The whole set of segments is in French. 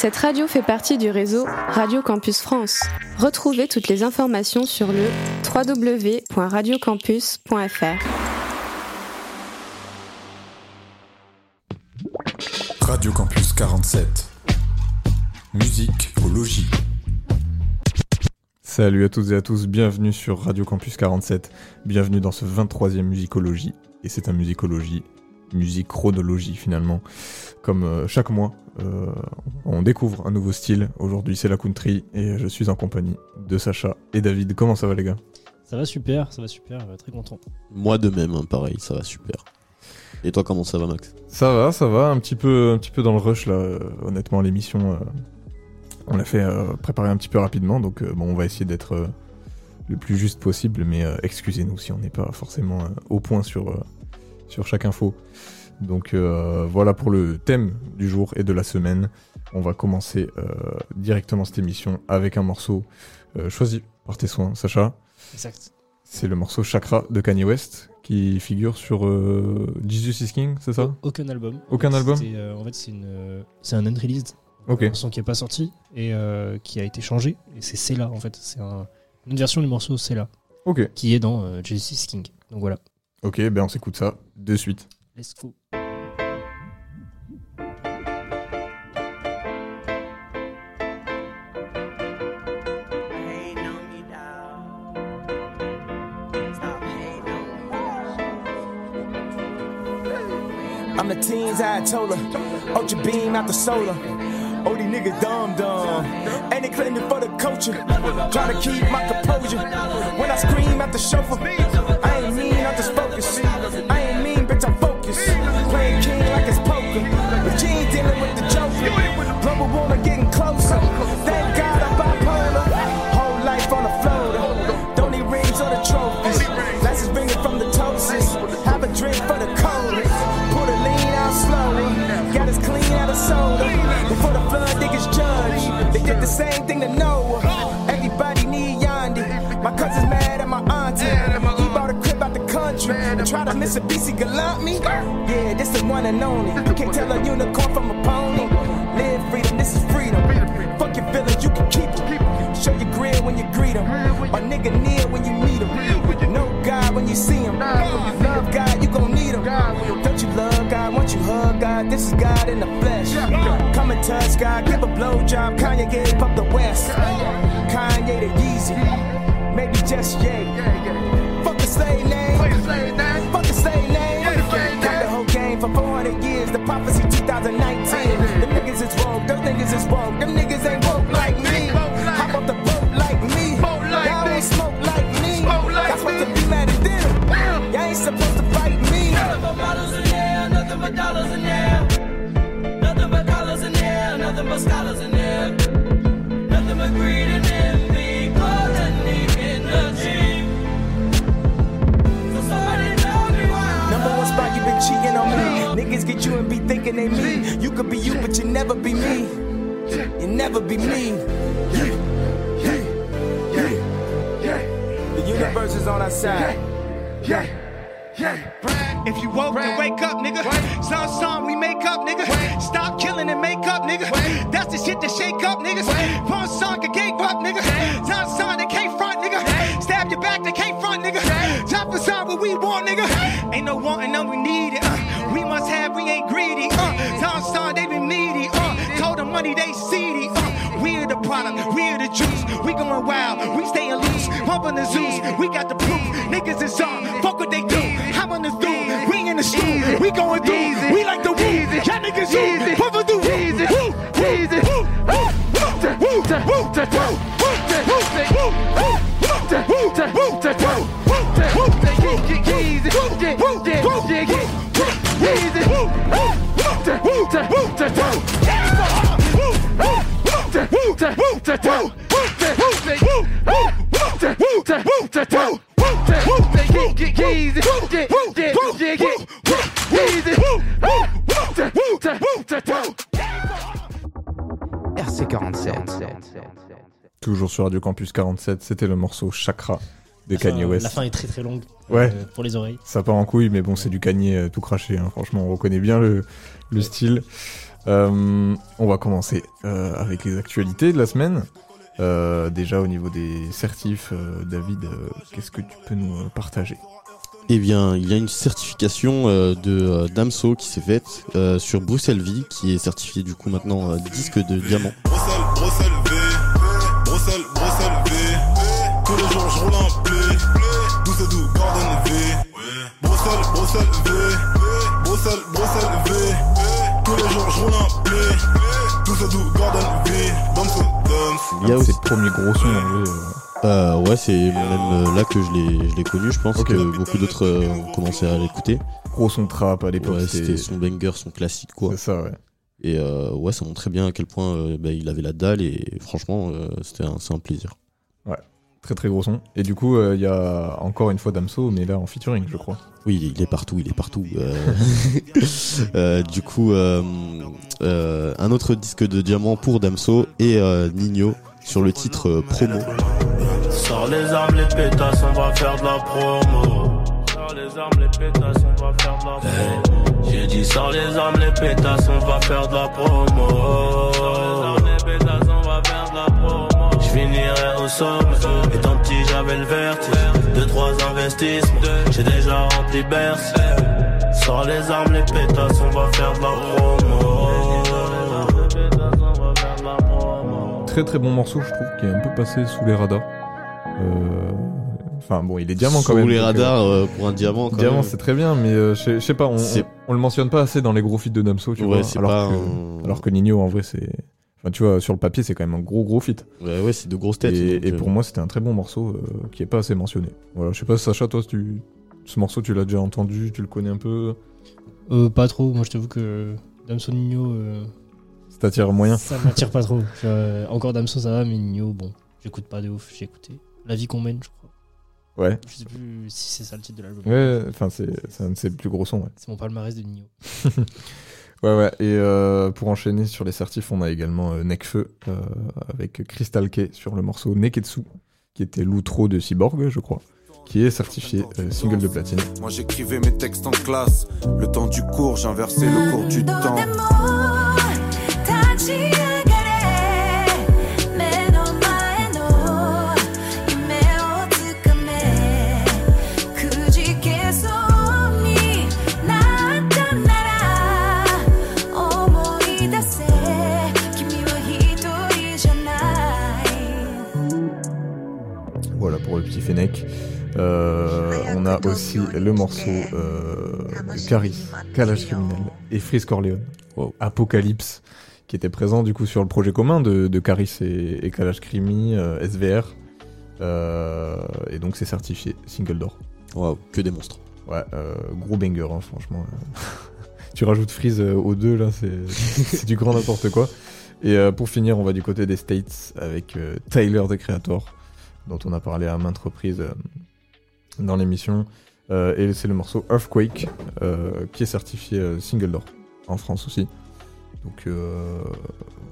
Cette radio fait partie du réseau Radio Campus France. Retrouvez toutes les informations sur le www.radiocampus.fr. Radio Campus 47. Musique au logis. Salut à toutes et à tous, bienvenue sur Radio Campus 47. Bienvenue dans ce 23e Musicologie. Et c'est un Musicologie, musique chronologie finalement. Comme euh, chaque mois, euh, on découvre un nouveau style. Aujourd'hui, c'est la country et je suis en compagnie de Sacha et David. Comment ça va, les gars? Ça va super, ça va super, euh, très content. Moi de même, hein, pareil, ça va super. Et toi, comment ça va, Max? Ça va, ça va, un petit peu, un petit peu dans le rush là. honnêtement, l'émission, euh, on l'a fait euh, préparer un petit peu rapidement, donc euh, bon, on va essayer d'être euh, le plus juste possible, mais euh, excusez-nous si on n'est pas forcément euh, au point sur euh, sur chaque info. Donc euh, voilà pour le thème du jour et de la semaine. On va commencer euh, directement cette émission avec un morceau euh, choisi par tes soins, Sacha. Exact. C'est le morceau Chakra de Kanye West qui figure sur Jesus is King, c'est ça? Aucun album. Aucun album? C'est, En fait, c'est une, c'est un unreleased. Ok. Un son qui est pas sorti et qui a été changé. Et c'est C'est là, en fait. C'est un- une version du morceau C'est là, Ok. qui est dans Jesus King. Donc voilà. Ok, ben on s'écoute ça de suite. Let's go. Hating on me, dawg. Stop hating on me. I'm the teens I told her. Ultra beam out the solar. Oh, these niggas dumb dumb. And they claiming for the culture. Try to keep my composure. When I scream at the chauffeur, to Noah. Everybody need Yandi. My cousin's mad at my auntie. He bought a crib out the country. And try to miss a BC Galant me. Yeah, this is one and only. You can't tell a unicorn from a pony. Live freedom, this is freedom. Fuck your feelings, you can keep them. Show your grin when you greet them. My nigga near touch God, give a blowjob. Kanye gave up the West. Kanye the Yeezy. Maybe just Ye. Fuck the slave name. Fuck the slave name. Got the whole game for 400 years. The prophecy 2019. Them niggas is woke. Those niggas is woke. And be thinking they me. You could be you, but you never be me. You never be me. The universe is on our side. If you woke, then wake up, nigga. Some song we make up, nigga. Stop killing and make up, nigga. That's the shit that shake up, niggas. One song that gave up, nigga. Some song that can't front, nigga. Stab your back, they can't front, nigga. Top out what we want, nigga. Ain't no wanting, no we need it. Uh, we must have, we ain't greedy. Uh, some song they been needy. Uh, told them money they seedy. Uh, we're the product, we're the juice. We going wild, we staying loose. Pumping the Zeus, we got the proof. Niggas is on, fuck what they do. I'm on the through, we in the stool. We going through, we like the woo. Y'all niggas who, pumping the woo. Woo, woo, woo, woo, woo, woo, woo, woo, woo, woo, woo, woo, RC47. Toujours sur Radio Campus 47, c'était le morceau Chakra de La Kanye fin- West. La fin est très très longue. Ouais. euh, pour les oreilles. Ça part en couille, mais bon, c'est du Kanye euh, tout craché. hein. Franchement, on reconnaît bien le, le style. Euh, on va commencer euh, avec les actualités de la semaine. Euh, déjà au niveau des certifs, euh, David, euh, qu'est-ce que tu peux nous partager? Eh bien, il y a une certification euh, de euh, Damso qui s'est faite euh, sur Bruxelles Vie, qui est certifié du coup maintenant euh, disque de diamant. Bruxelles, Bruxelles V, Bruxelles, Bruxelles V. Tous les jours je roule blé, Bruxelles, Bruxelles V, Bruxelles, Bruxelles V. Tous les jours je roule en blé, d'où c'est d'où Gordon V. Damso, Damso. Il y a C'est aussi, le premier gros son en vrai. euh, ouais, c'est même euh, là que je l'ai, je l'ai connu. Je pense que beaucoup d'autres euh, ont commencé à l'écouter. gros son trap à l'époque. Ouais, c'était son banger, son classique quoi. c'est ça, ouais. Et euh, ouais, ça montrait bien à quel point euh, bah, il avait la dalle et franchement, euh, c'était un, c'est un plaisir. Très très gros son. Et du coup, euh, il y a encore une fois Damso, mais là en featuring, je crois. Oui, il est partout, il est partout. Euh, euh, du coup, euh, euh, un autre disque de diamant pour Damso et euh, Nino sur le titre euh, promo. Sors les armes, les pétasses, on va faire de la promo. Sors les armes, les pétasses, on va faire de la promo. J'ai dit sors les armes, les pétasses, on va faire de la promo. Sors les armes, les pétasses, on va faire de la promo. Je finirai au sommet. Étant petit, j'avais le vertige. Deux, trois investissements. J'ai déjà rempli Bercy. Sors les armes, les pétasses, on va faire de la promo. Très très bon morceau, je trouve, qui est un peu passé sous les radars. Euh, Enfin bon, il est diamant quand Sous même. les donc, euh, radars euh, pour un diamant. Quand Diamant, même. c'est très bien, mais euh, je sais- pas, on, C'est- on, on le mentionne pas assez dans les gros feats de Damso, tu Ouais, vois. Alors, pas que, un- alors que Nino, en vrai, c'est. Enfin, tu vois, sur le papier, c'est quand même un gros gros feat. Ouais, ouais, c'est de grosses têtes. Et, donc, et euh, pour moi, c'était un très bon morceau euh, qui est pas assez mentionné. Voilà, je sais pas, Sacha, toi, si tu... ce morceau, tu l'as déjà entendu, tu le connais un peu, Euh, pas trop, moi je t'avoue que Damso Nino, euh, ça t'attire moyen? ça m'attire pas trop. Je- euh, encore Damso ça va, mais Nino, bon, j'écoute pas de ouf, j'ai écouté La vie qu'on mène, je crois. Ouais, Je sais plus si c'est ça le titre de l'album. ouais, enfin, c'est c'est un de ses plus gros sons, ouais. C'est mon palmarès de Nino. Ouais, ouais, et euh, pour enchaîner sur les certifs, on a également euh, Nekfeu euh, avec Crystal K sur le morceau Neketsu, qui était l'outro de Cyborg, je crois, qui est certifié euh, single de platine. Moi j'écrivais mes textes en classe. Le temps du cours, j'inversais le cours du temps. Fennec. Euh, on a aussi le morceau euh, de Caris, Calage criminel et Freeze Corleone, Wow. Apocalypse, qui était présent du coup sur le projet commun de, de Caris et, et Calage Crimi, euh, SVR. Et donc c'est certifié single d'or. Waouh, que des monstres. Ouais, gros banger, hein, franchement. tu rajoutes Freeze aux deux, là, c'est c'est du grand n'importe quoi. Et euh, pour finir, on va du côté des States avec euh, Tyler, the Creator, dont on a parlé à maintes reprises euh, dans l'émission. Euh, et c'est le morceau Earthquake, euh, qui est certifié single d'or, en France aussi. Donc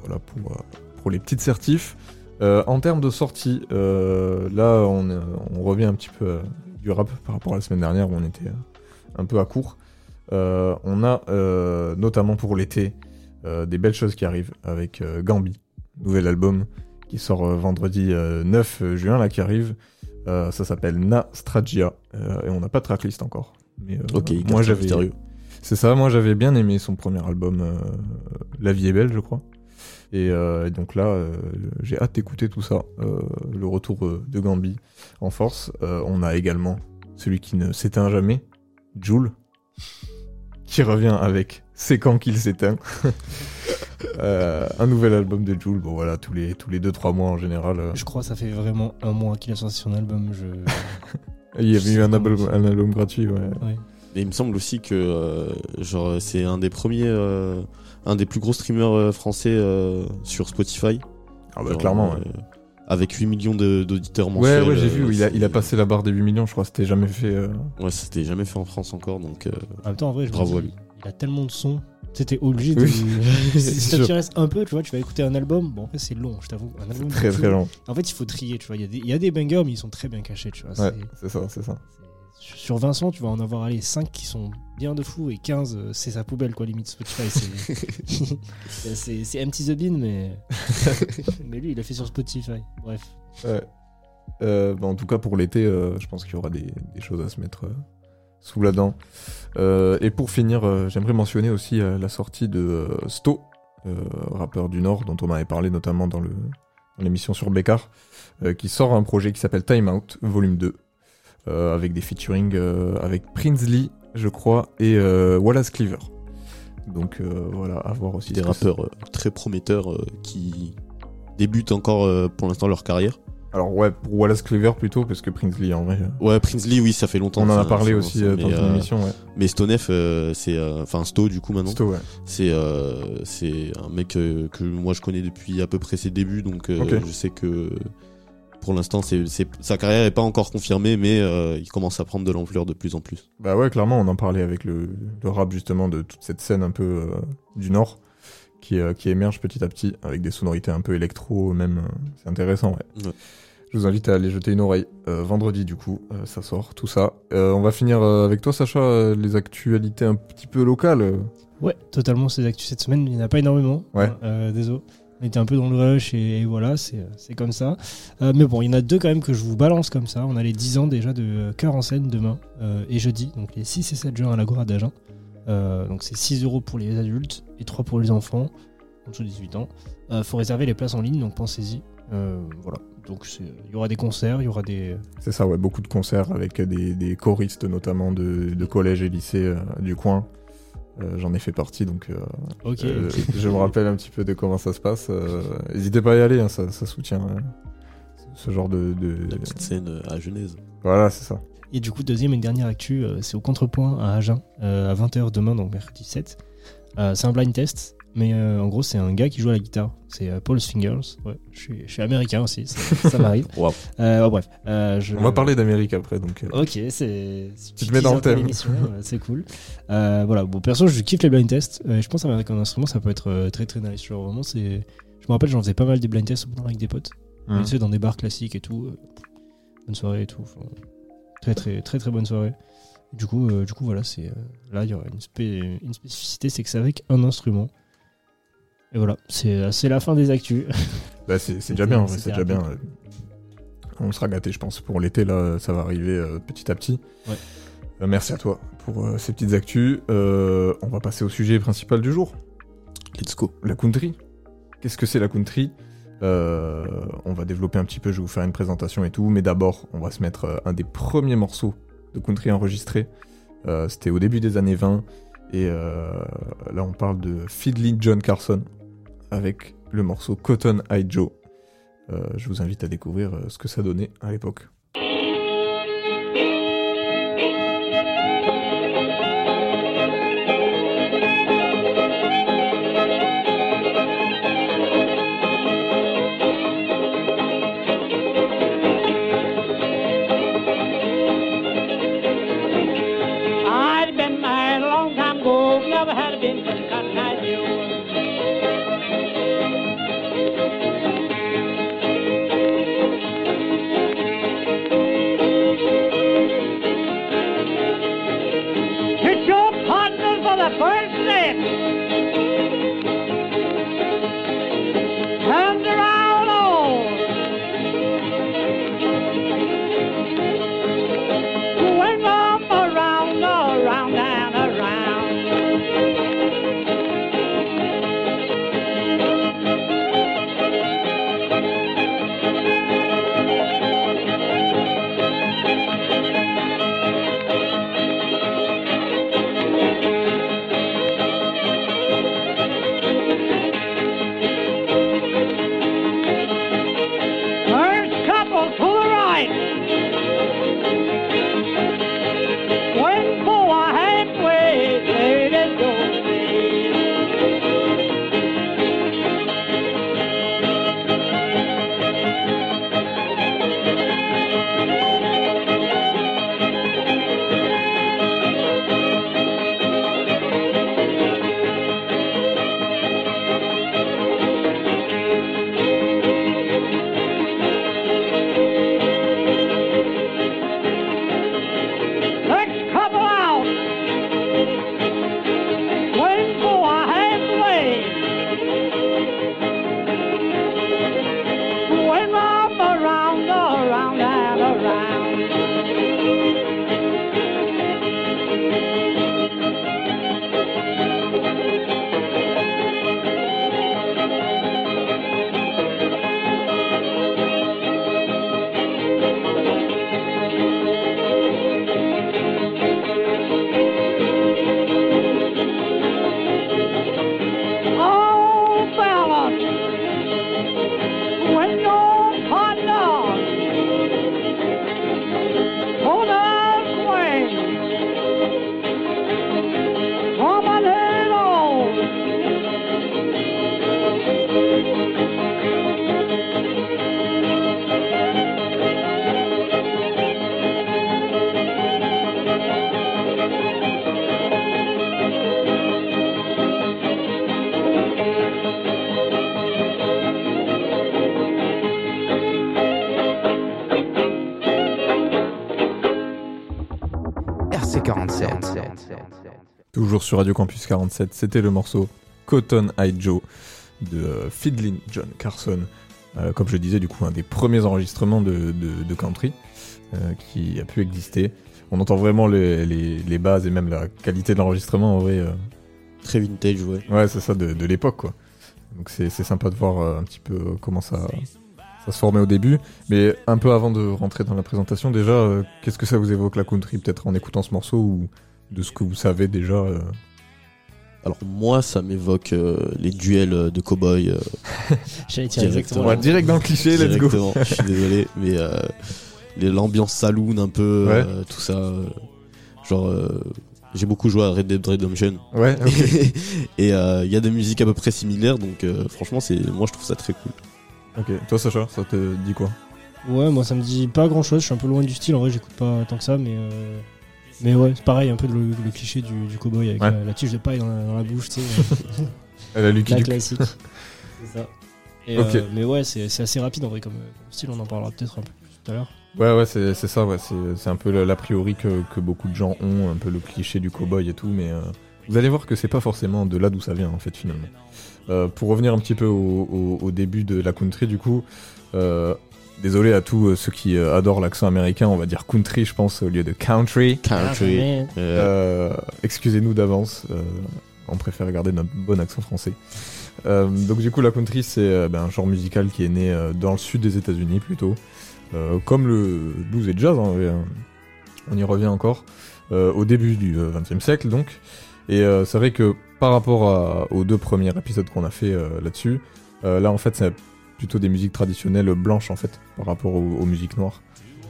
voilà pour, les petites certifs. En termes de sortie, là on, on revient un petit peu du rap par rapport à la semaine dernière où on était un peu à court. On a notamment pour l'été des belles choses qui arrivent avec Gambi, nouvel album qui sort euh, vendredi euh, 9 juin là qui arrive. Euh, ça s'appelle Na Stragia euh, et on n'a pas de tracklist encore. Mais, euh, Ok, moi j'avais c'est ça, moi j'avais bien aimé son premier album, euh, La vie est belle, je crois. Et, euh, et donc là, euh, j'ai hâte d'écouter tout ça. Euh, le retour euh, de Gambi en force. Euh, on a également celui qui ne s'éteint jamais, Joule, qui revient avec C'est quand qu'il s'éteint. Euh, un nouvel album de Joule, bon voilà, tous les tous les 2-3 mois en général. euh, Je crois que ça fait vraiment un mois qu'il a sorti son album. Je... il y avait eu un album, comme- un album gratuit, ouais. Ouais. Et il me semble aussi que euh, genre c'est un des premiers, euh, un des plus gros streamers français euh, sur Spotify. Ah bah Genre, clairement, ouais. euh, avec 8 millions d'auditeurs Ouais, mensuels. ouais, j'ai euh, vu, il a, il a c'est- passé la barre des 8 millions, je crois, c'était jamais fait. euh, Ouais, c'était jamais fait en France encore, donc euh, En même temps, en vrai, je Bravo dis, à lui. il a tellement de sons. T'étais obligé de. Oui, si c'est si ça sûr. te reste un peu, tu vois, tu vas écouter un album. Bon, en fait, c'est long, je t'avoue. Un album Très très long. En fait, il faut trier, tu vois. Il y, a des- il y a des bangers, mais ils sont très bien cachés, tu vois. Ouais, c'est- ça, c'est ça. sur Vincent, tu vas en avoir allé 5 qui sont bien de fou et 15, euh, c'est sa poubelle, quoi, limite Spotify. c'est- C'est Empty the Bean, mais. mais lui, il a fait sur Spotify. Bref. Ouais. Euh, bah, en tout cas, pour l'été, euh, je pense qu'il y aura des, des choses à se mettre euh, sous la dent. Euh, et pour finir, euh, j'aimerais mentionner aussi euh, la sortie de Sto, rappeur du Nord, dont on avait parlé notamment dans le- dans l'émission sur Bécard, qui sort un projet qui s'appelle Time Out, volume 2, euh, avec des featuring avec Prinsley, je crois, et Wallace Cleaver. Donc euh, voilà, à voir aussi. Des rappeurs euh, très prometteurs euh, qui débutent encore pour l'instant leur carrière. Alors ouais, pour Wallace Cleaver plutôt, parce que Prinsley en vrai... euh, Ouais, Prinsley, oui, ça fait longtemps. On en a parlé aussi euh, dans une euh, émission, ouais. Mais Stonef, euh, c'est. euh, Enfin, Sto, du coup, maintenant. Sto, ouais. C'est euh, c'est un mec euh, que moi je connais depuis à peu près ses débuts, donc euh, je sais que pour l'instant, sa carrière est pas encore confirmée, mais euh, il commence à prendre de l'ampleur de plus en plus. Bah ouais, clairement, on en parlait avec le, le rap justement de toute cette scène un peu euh, du Nord qui, euh, qui émerge petit à petit avec des sonorités un peu électro, même. euh, c'est intéressant, ouais. Ouais. Je vous invite à aller jeter une oreille. Euh, vendredi, du coup, euh, ça sort, tout ça. Euh, on va finir euh, avec toi, Sacha, euh, les actualités un petit peu locales. Ouais, totalement, ces actus cette semaine, il n'y en a pas énormément. Ouais. Euh, désolé. On était un peu dans le rush et, et voilà, c'est c'est comme ça. Euh, mais bon, il y en a deux quand même que je vous balance comme ça. On a les 10 ans déjà de Cœur en scène demain euh, et jeudi, donc les 6 et 7 juin à l'Agora d'Agen. Euh, donc c'est 6 euros pour les adultes et 3 pour les enfants en dessous de 18 ans. Euh, faut réserver les places en ligne, donc pensez-y. Euh, voilà. Donc c'est- il y aura des concerts, il y aura des. C'est ça, ouais, beaucoup de concerts avec des, des choristes notamment de, de collèges et lycées euh, du coin. Euh, J'en ai fait partie, donc euh, euh, je me rappelle un petit peu de comment ça se passe. euh, N'hésitez pas à y aller, hein, ça, ça soutient euh, ce genre de... de- La petite scène à Genèse. Voilà, c'est ça. Et du coup, deuxième et dernière actu, euh, c'est au Contrepoint à Agen, euh, à 20h demain, donc mercredi 7. Euh, c'est un blind test, mais euh, en gros, c'est un gars qui joue à la guitare. C'est euh, Paul's Fingers. Ouais, je suis, je suis américain aussi, ça, ça m'arrive. Waouh. Euh, bon, bref. euh, je- On va parler d'Amérique après, donc... euh, Ok, c'est. Tu te mets dans le thème. l'émission, C'est cool. Euh, voilà, bon, perso, je kiffe les blind tests. Euh, je pense qu'avec un instrument, ça peut être euh, très très nice. Genre, vraiment, c'est. Je me rappelle, j'en faisais pas mal des blind tests au bout d'un avec des potes. Mhm. Tu sais, dans des bars classiques et tout. bonne soirée et tout. enfin, très très très très bonne soirée. Du coup, euh, du coup voilà, c'est. euh, là, il y aura une, spé- une spécificité, c'est que c'est avec un instrument. Et voilà, c'est euh, c'est la fin des actus. Bah, c'est déjà bien, c'est déjà bien. On sera gâtés, je pense. Pour l'été, là, ça va arriver euh, petit à petit. Ouais. Merci à toi pour ces petites actus. On va passer au sujet principal du jour. Let's go. La country. Qu'est-ce que c'est la country? Euh, On va développer un petit peu, je vais vous faire une présentation et tout. Mais d'abord, on va se mettre euh, un des premiers morceaux de country enregistrés. Euh, C'était au début des années 20. Et euh, là, on parle de Fiddly John Carson avec le morceau Cotton Eye Joe. Je vous invite à découvrir ce que ça donnait à l'époque. Toujours sur Radio Campus 47, c'était le morceau Cotton Eye Joe de euh, Fiddlin' John Carson. Euh, comme je disais, du coup, un des premiers enregistrements de, de- de country euh, qui a pu exister. On entend vraiment les, les- les bases et même la qualité de l'enregistrement en vrai. euh, Très vintage, ouais. Ouais, c'est ça, de, de l'époque, quoi. Donc c'est sympa de voir un petit peu comment ça, ça se formait au début. Mais un peu avant de rentrer dans la présentation, déjà, qu'est-ce que ça vous évoque la country, peut-être en écoutant ce morceau ou de ce que vous savez déjà euh, Alors moi, ça m'évoque euh, les duels euh, de cow-boys. euh, J'allais dire exactement. Ouais, direct dans le cliché, let's go. Directement, je suis désolé, mais euh, l'ambiance saloon un peu, Ouais. euh, tout ça. euh, genre, euh, j'ai beaucoup joué à Red Dead Redemption. Ouais. Et euh, il y a des musiques à peu près similaires, donc euh, franchement, c'est moi je trouve ça très cool. Ok, toi Sacha, ça te dit quoi? Ouais, moi ça me dit pas grand chose, je suis un peu loin du style, en vrai j'écoute pas tant que ça, mais euh, mais ouais, c'est pareil, un peu le, le cliché du, du cowboy avec Ouais. la, la tige de paille dans la, dans la bouche, tu sais. Elle a Lucky la Luke. classique. c'est ça. Et, euh, mais ouais, c'est c'est assez rapide en vrai comme, comme style, on en parlera peut-être un peu plus tout à l'heure. Ouais, ouais, c'est c'est ça, ouais. C'est c'est un peu l'a priori que, que beaucoup de gens ont, un peu le cliché du cowboy et tout, mais euh, vous allez voir que c'est pas forcément de là d'où ça vient, en fait, finalement. Euh, pour revenir un petit peu au, au- au début de la country, du coup, euh, désolé à tous euh, ceux qui euh, adorent l'accent américain, on va dire country, je pense, au lieu de country. Country. Ah, Euh, Excusez-nous d'avance, euh, on préfère garder notre bon accent français. Euh, donc du coup, la country, c'est ben, un genre musical qui est né euh, dans le sud des États-Unis plutôt, Euh, comme le blues et le jazz. hein, et, euh, on y revient encore euh, au début du XXe siècle, donc. Et euh, c'est vrai que par rapport à- aux deux premiers épisodes qu'on a fait euh, là-dessus, euh, là en fait, c'est plutôt des musiques traditionnelles blanches en fait par rapport aux, aux musiques noires.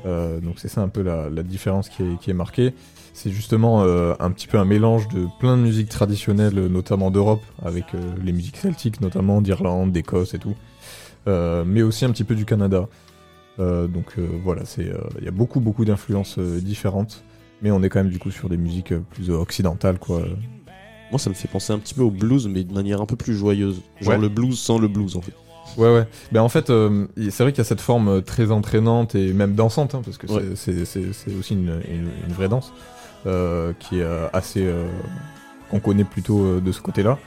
Euh, donc c'est ça un peu la, la différence qui est, qui est marquée. C'est justement euh, un petit peu un mélange de plein de musiques traditionnelles, notamment d'Europe, avec euh, les musiques celtiques notamment, d'Irlande, d'Écosse et tout, Euh, mais aussi un petit peu du Canada. Euh, donc euh, voilà, c'est euh, il y a beaucoup beaucoup d'influences différentes, mais on est quand même du coup sur des musiques plus occidentales quoi. Moi, ça me fait penser un petit peu au blues, mais de manière un peu plus joyeuse. Genre Ouais. le blues sans le blues, en fait. Ouais, ouais. Ben en fait, euh, c'est vrai qu'il y a cette forme euh, très entraînante et même dansante, hein, parce que Ouais. c'est- aussi une, une- une vraie danse euh, qui est assez. qu'on connaît plutôt de ce côté-là.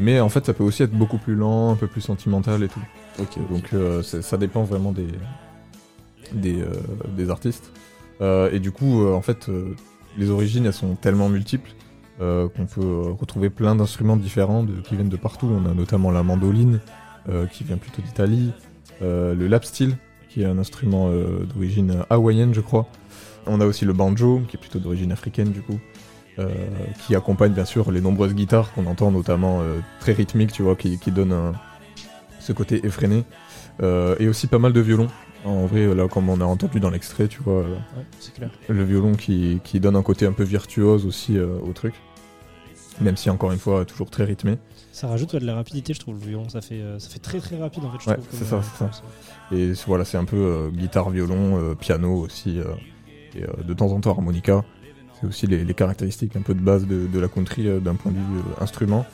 Mais en fait, ça peut aussi être beaucoup plus lent, un peu plus sentimental et tout. Ok. Donc ça dépend vraiment des, des, des artistes. Et du coup, en fait, les origines, elles sont tellement multiples euh, qu'on peut retrouver plein d'instruments différents de- qui viennent de partout. On a notamment la mandoline, qui vient plutôt d'Italie, euh, le lap steel, qui est un instrument euh, d'origine hawaïenne, je crois. On a aussi le banjo, qui est plutôt d'origine africaine, du coup. euh, qui accompagne bien sûr les nombreuses guitares qu'on entend notamment euh, très rythmiques tu vois qui, qui donnent un- ce côté effréné Euh, et aussi pas mal de violons en vrai là comme on a entendu dans l'extrait tu vois euh, Ouais, c'est clair. le violon qui, qui donne un côté un peu virtuose aussi euh, au truc même si encore une fois toujours très rythmé Ça rajoute ouais, de la rapidité, je trouve, le violon. Ça fait, euh, ça fait très très rapide en fait, je Ouais, c'est ça, euh, c'est ça. Et voilà, c'est un peu euh, guitare, violon, piano aussi, et de temps en temps harmonica. C'est aussi les, les caractéristiques un peu de base de, de la country d'un point de vue instrument.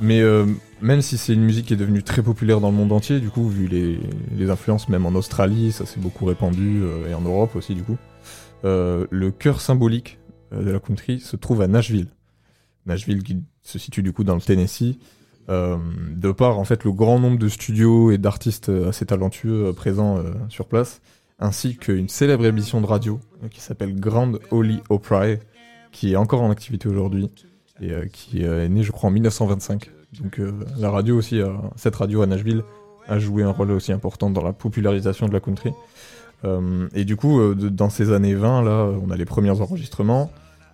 Mais euh, même si c'est une musique qui est devenue très populaire dans le monde entier, du coup, vu les, les influences, même en Australie, ça s'est beaucoup répandu, euh, et en Europe aussi, du coup, euh, le cœur symbolique de la country se trouve à Nashville. Nashville qui se situe du coup dans le Tennessee. Euh, de par en fait le grand nombre de studios et d'artistes euh, assez talentueux euh, présents sur place, ainsi qu'une célèbre émission de radio qui s'appelle Grand Ole Opry, qui est encore en activité aujourd'hui et qui est née je crois en 1925. Donc la radio aussi, cette radio à Nashville a joué un rôle aussi important dans la popularisation de la country. Et du coup, dans ces années 20, là, on a les premiers enregistrements.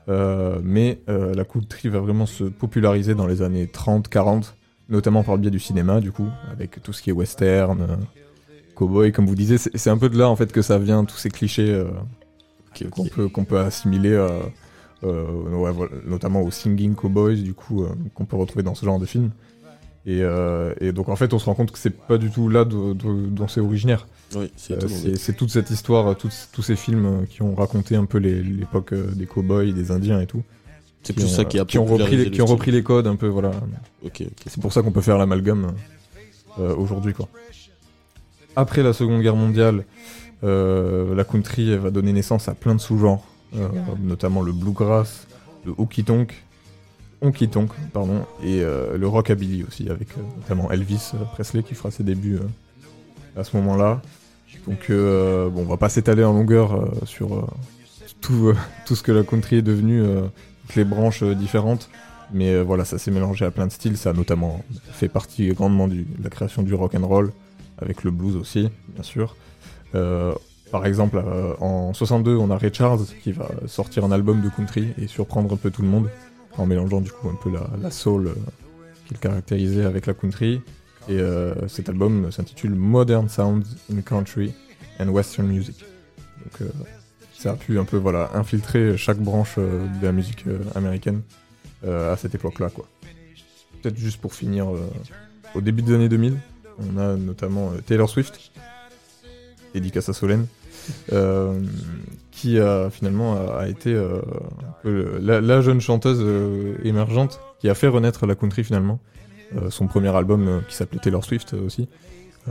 Euh, mais euh, la country va vraiment se populariser dans les années 30, 40, notamment par le biais du cinéma, du coup, avec tout ce qui est western, euh, cowboy, comme vous disiez. C'est un peu de là, en fait, que ça vient, tous ces clichés euh, qu'on peut, peut assimiler, ouais, voilà, notamment aux singing cowboys, du coup, qu'on peut retrouver dans ce genre de film. Et, euh, et donc, en fait, on se rend compte que c'est pas du tout là dont c'est originaire. Oui, c'est Euh, c'est toute cette histoire, tous tous ces films euh, qui ont raconté un peu l'époque euh, des cowboys, des indiens et tout. C'est plus ont, ça qui a euh, qui ont repris les, le qui ont repris les codes un peu, voilà. Ok, ok. C'est pour ça qu'on peut faire l'amalgame euh, aujourd'hui, quoi. Après la Seconde Guerre mondiale, euh, la country elle va donner naissance à plein de sous-genres, euh, notamment le bluegrass, le honky tonk, honky tonk, pardon, et euh, le rockabilly aussi, avec euh, notamment Elvis Presley qui fera ses débuts euh, à ce moment-là. Donc, euh, bon, on va pas s'étaler en longueur euh, sur euh, tout, euh, ce que la country est devenu, euh, toutes les branches euh, différentes. Mais euh, voilà, ça s'est mélangé à plein de styles. Ça a notamment fait partie grandement de la création du rock and roll, avec le blues aussi, bien sûr. Euh, par exemple, euh, en 62, on a Ray qui va sortir un album de country et surprendre un peu tout le monde en mélangeant du coup un peu la, soul euh, qu'il caractérisait avec la country. Et euh, cet album s'intitule Modern Sounds in Country and Western Music. Donc euh, ça a pu un peu voilà infiltrer chaque branche de la musique américaine à cette époque-là. Peut-être juste pour finir au début des années 2000, on a notamment Taylor Swift, dédicace à Solène, qui a finalement a, a été euh, la, la jeune chanteuse euh, émergente qui a fait renaître la country finalement. Euh, son premier album euh, qui s'appelait Taylor Swift euh, aussi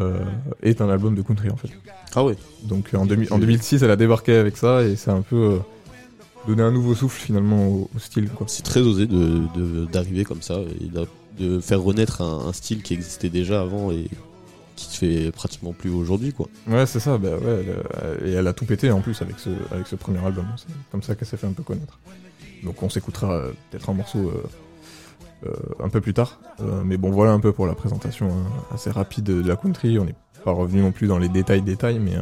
euh, est un album de country en fait. Ah ouais. Donc en, 2000 en 2006 elle a débarqué avec ça et c'est un peu euh, donné un nouveau souffle finalement au, au style. C'est très osé de de- d'arriver comme ça et de faire renaître un, un style qui existait déjà avant et qui se fait pratiquement plus aujourd'hui quoi. Ouais, c'est ça. Bah elle, et elle a tout pété en plus avec ce, premier album. C'est comme ça qu'elle s'est fait un peu connaître. Donc on s'écoutera euh, peut-être un morceau euh, euh, un peu plus tard. Euh, mais bon, voilà un peu pour la présentation euh, assez rapide de la country. On n'est pas revenu non plus dans les détails détails, mais euh,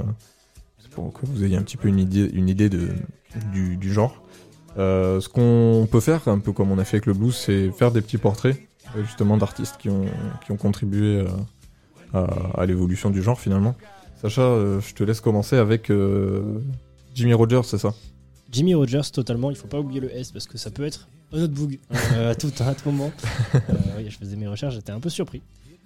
c'est pour que vous ayez un petit peu une idée, une idée de, du, genre. Euh, ce qu'on peut faire, un peu comme on a fait avec le blues, c'est faire des petits portraits euh, justement d'artistes qui ont, qui ont contribué euh, à, à l'évolution du genre finalement. Sacha, euh, je te laisse commencer avec euh, Jimmy Rogers, c'est ça? Jimmy Rogers, totalement, il faut pas oublier le S parce que ça peut être un autre boog euh, à, tout, à tout moment. Oui, je faisais mes recherches, j'étais un peu surpris.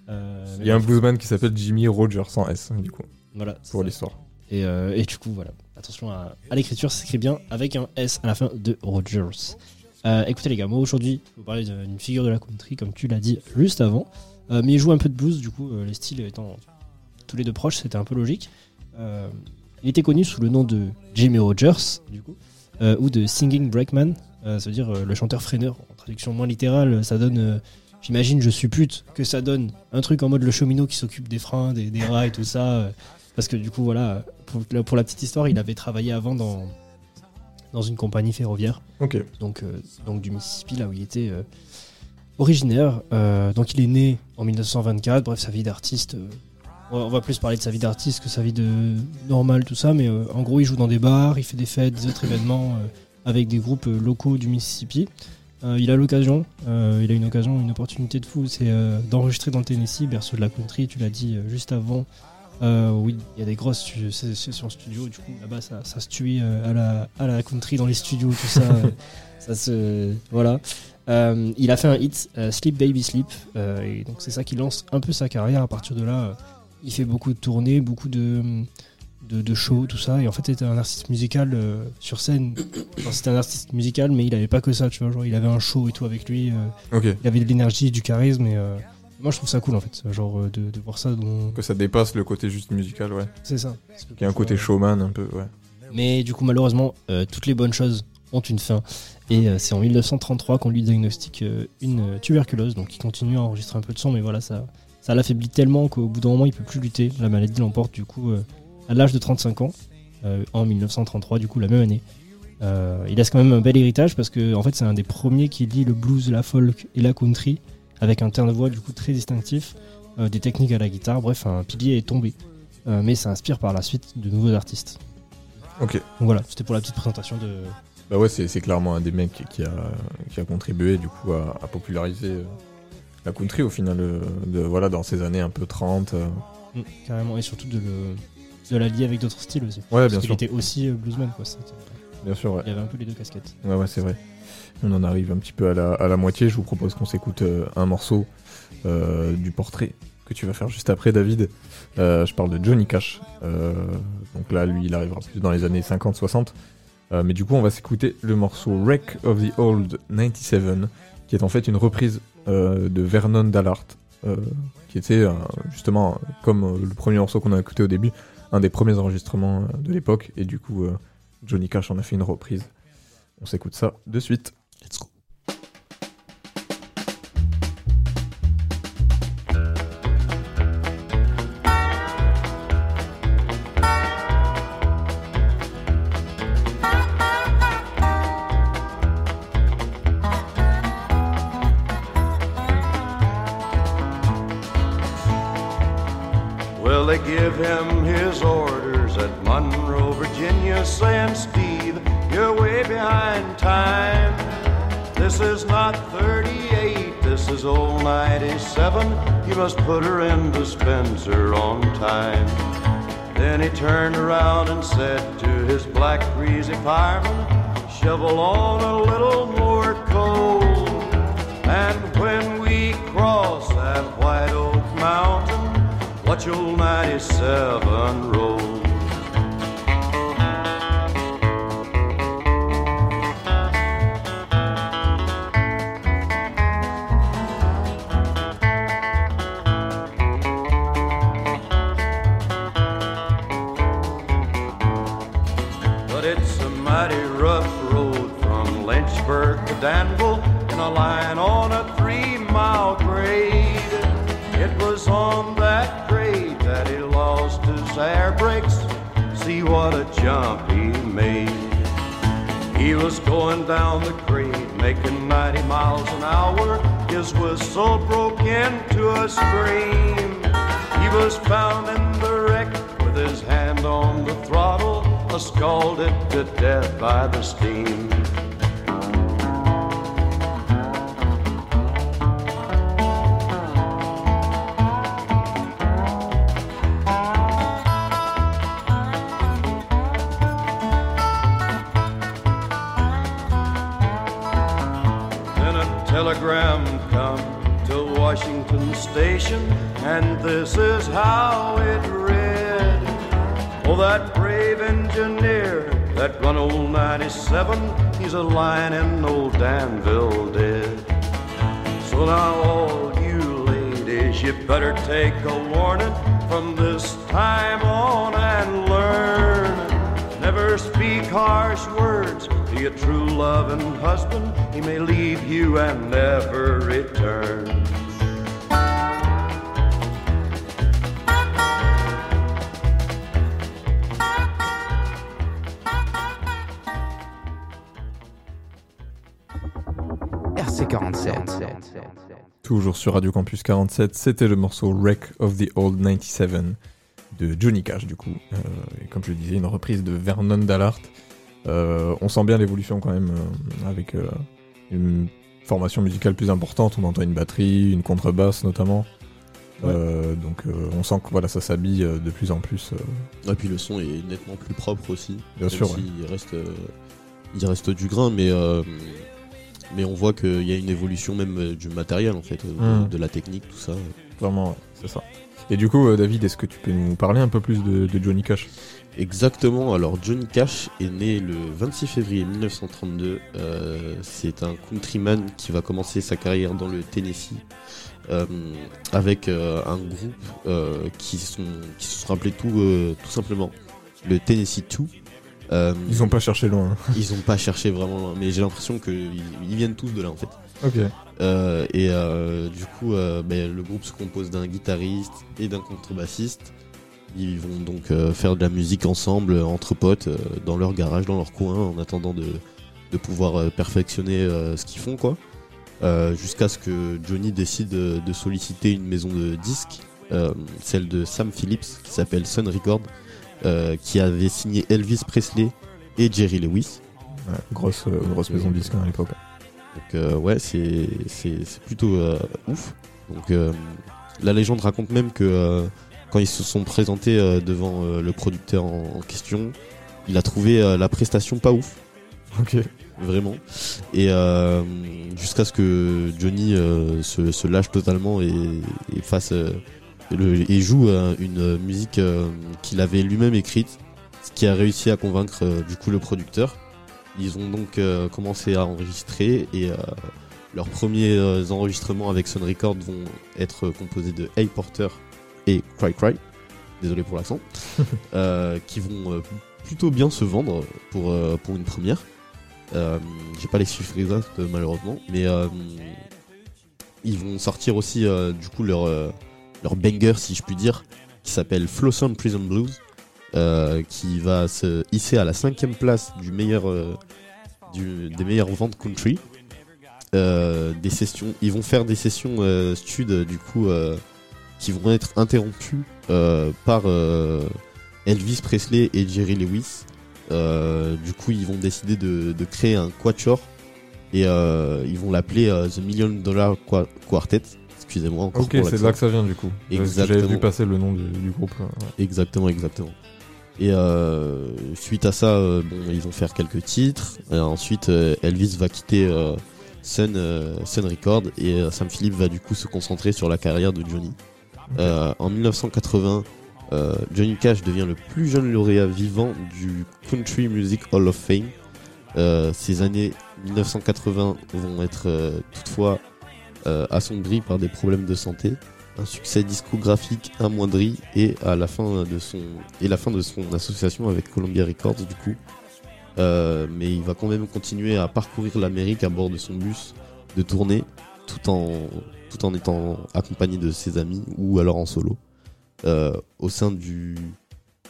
Il y a un bluesman qui s'appelle Jimmy Rogers sans S, du coup, Voilà, pour l'histoire. Et, et du coup, voilà, attention à, à l'écriture, s'écrit bien avec un S à la fin de Rogers. Écoutez les gars, moi aujourd'hui, je vais vous parler d'une figure de la country, comme tu l'as dit juste avant. Euh, mais il joue un peu de blues, du coup, euh, les styles étant tous les deux proches, c'était un peu logique. Euh, il était connu sous le nom de Jimmy Rogers, du coup, ou de Singing Breakman, ça veut dire euh, le chanteur freineur. En traduction moins littérale, ça donne, j'imagine, je suppute que ça donne un truc en mode le cheminot qui s'occupe des freins, des, des rails, tout ça. euh, parce que du coup, voilà, pour, pour la petite histoire, il avait travaillé avant dans, dans une compagnie ferroviaire. Donc, euh, donc du Mississippi, là où il était euh, originaire. Euh, donc il est né en 1924. Bref, sa vie d'artiste. euh, on va- plus parler de sa vie d'artiste que sa vie de normale, tout ça. Mais euh, en gros, il joue dans des bars, il fait des fêtes, des autres événements avec des groupes locaux du Mississippi. Il a l'occasion, il a une occasion, une opportunité de fou, c'est d'enregistrer dans le Tennessee, berceau de la country. Tu l'as dit juste avant. Oui, il y a des grosses sessions studio. Du coup, là-bas, ça, ça se tue à la, à la country dans les studios, tout ça. ça se. Voilà. Euh, il a fait un hit, euh, Sleep Baby Sleep. euh, et donc, c'est ça qui lance un peu sa carrière. À partir de là, il fait beaucoup de tournées, beaucoup de, de, de shows, tout ça. Et en fait, c'était un artiste musical sur scène. Enfin, c'était un artiste musical, mais il avait pas que ça, tu vois. Genre, il avait un show et tout avec lui. euh, Ok. Il avait de l'énergie, du charisme. Et moi, je trouve ça cool, en fait. Genre, de, de voir ça. Que ça dépasse le côté juste musical, ouais. C'est ça. Qu'il y a un côté showman un peu, ouais. mais du coup, malheureusement, euh, toutes les bonnes choses ont une fin. Et euh, c'est en 1933 qu'on lui diagnostique euh, une euh, tuberculose. Donc il continue à enregistrer un peu de son, mais voilà, ça, ça l'affaiblit tellement qu'au bout d'un moment, il peut plus lutter. La maladie l'emporte du coup à l'âge de 35 ans, en 1933, du coup, la même année. Euh, il laisse quand même un bel héritage parce que en fait, c'est un des premiers qui lie le blues, la folk et la country avec un timbre de voix du coup très distinctif, euh, des techniques à la guitare. Bref, un pilier est tombé. Euh, mais ça inspire par la suite de nouveaux artistes. Ok. Donc voilà, c'était pour la petite présentation de, Bah ouais, c'est clairement un des mecs qui a, qui a contribué du coup à, à populariser euh, la country au final, euh, de, voilà, dans ces années un peu 30. euh. Mm, carrément, et surtout de, le, de la lier avec d'autres styles aussi. Ouais, Parce bien qu'il sûr. était aussi bluesman, quoi. Bien sûr, ouais. Il y avait un peu les deux casquettes. Ouais, ouais, c'est vrai. On en arrive un petit peu à la, à la moitié. Je vous propose qu'on s'écoute un morceau euh, du portrait que tu vas faire juste après, David. Euh, je parle de Johnny Cash. Euh, donc là, lui, il arrivera plus dans les années 50-60. Euh, mais du coup, on va s'écouter le morceau Wreck of the Old 97, qui est en fait une reprise euh, de Vernon Dallart, euh, qui était justement, comme le premier morceau qu'on a écouté au début, un des premiers enregistrements de l'époque. Et du coup, Johnny Cash en a fait une reprise. On s'écoute ça de suite. Jump he made. He was going down the grade, making 90 miles an hour. His whistle broke into a scream. He was found in the wreck with his hand on the throttle, scalded to death by the steam. 97, he's a lion in old Danville dead. So now all you ladies, you better take a warning from this time on and learn. Never speak harsh words to your true loving husband. He may leave you and never return. Toujours sur Radio Campus 47, c'était le morceau Wreck of the Old 97 de Johnny Cash du coup. Euh, et comme je le disais, une reprise de Vernon Dallart. Euh, on sent bien l'évolution quand même euh, avec une formation musicale plus importante. On entend une batterie, une contrebasse notamment. Donc on sent que voilà, ça s'habille de plus en plus. Et puis le son est nettement plus propre aussi. Bien même sûr, reste, il reste du grain, mais, mais on voit qu'il y a une évolution même euh, du matériel en fait, euh, de, Mm. de la technique, tout ça. Vraiment, ouais, c'est ça. Et du coup, euh, David, est-ce que tu peux nous parler un peu plus de, de Johnny Cash? Exactement, alors Johnny Cash est né le 26 février 1932. Euh, c'est un countryman qui va commencer sa carrière dans le Tennessee euh, avec euh, un groupe qui, sont, qui se sont appelés tout, tout simplement le Tennessee 2. Euh, Ils ont pas cherché loin. Ils ont pas cherché vraiment loin, mais j'ai l'impression qu'ils ils viennent tous de là en fait. Ok. Euh, et euh, du coup, ben, le groupe se compose d'un guitariste et d'un contrebassiste. Ils vont donc faire de la musique ensemble, entre potes, dans leur garage, dans leur coin, en attendant de, de pouvoir perfectionner ce qu'ils font, quoi. Jusqu'à ce que Johnny décide de solliciter une maison de disques, celle de Sam Phillips, qui s'appelle Sun Record, euh, qui avait signé Elvis Presley et Jerry Lewis. Ouais, grosse, euh, grosse maison de disques hein, à l'époque. Donc euh, ouais, c'est c'est c'est plutôt ouf. Donc la légende raconte même que quand ils se sont présentés devant le producteur en, en question, il a trouvé la prestation pas ouf. Ok. Vraiment. Et euh, jusqu'à ce que Johnny euh, se, se lâche totalement et, et fasse euh, le, et joue euh, une musique euh, qu'il avait lui-même écrite, ce qui a réussi à convaincre euh, du coup le producteur. Ils ont donc commencé à enregistrer et leurs premiers enregistrements avec Sun Records vont être composés de Hey Porter et Cry Cry, désolé pour l'accent, qui vont plutôt bien se vendre pour, pour une première. J'ai pas les chiffres exacts malheureusement, mais ils vont sortir aussi du coup leur leur banger si je puis dire, qui s'appelle Flossom Prison Blues, euh, qui va se hisser à la cinquième place du meilleur euh, des meilleures ventes country. Euh, des sessions, ils vont faire des sessions stud du coup qui vont être interrompues par Elvis Presley et Jerry Lewis. Du coup, ils vont décider de, de créer un quatuor et ils vont l'appeler The Million Dollar Qua- Quartet. Excusez-moi Ok, c'est là que ça vient du coup. J'avais vu passer le nom du, du groupe. euh, ouais. Exactement, exactement. Et euh, suite à ça, euh, bon, ils vont faire quelques titres. Et ensuite, euh, Elvis va quitter Sun, Sun Records et Sam Phillips va du coup se concentrer sur la carrière de Johnny. En 1980, euh, Johnny Cash devient le plus jeune lauréat vivant du Country Music Hall of Fame. Ces années 1980 vont être toutefois euh, assombries par des problèmes de santé un succès discographique amoindri et à la fin de son et la fin de son association avec Columbia Records du coup. Euh, mais il va quand même continuer à parcourir l'Amérique à bord de son bus de tournée tout en tout en étant accompagné de ses amis ou alors en solo Euh, au sein du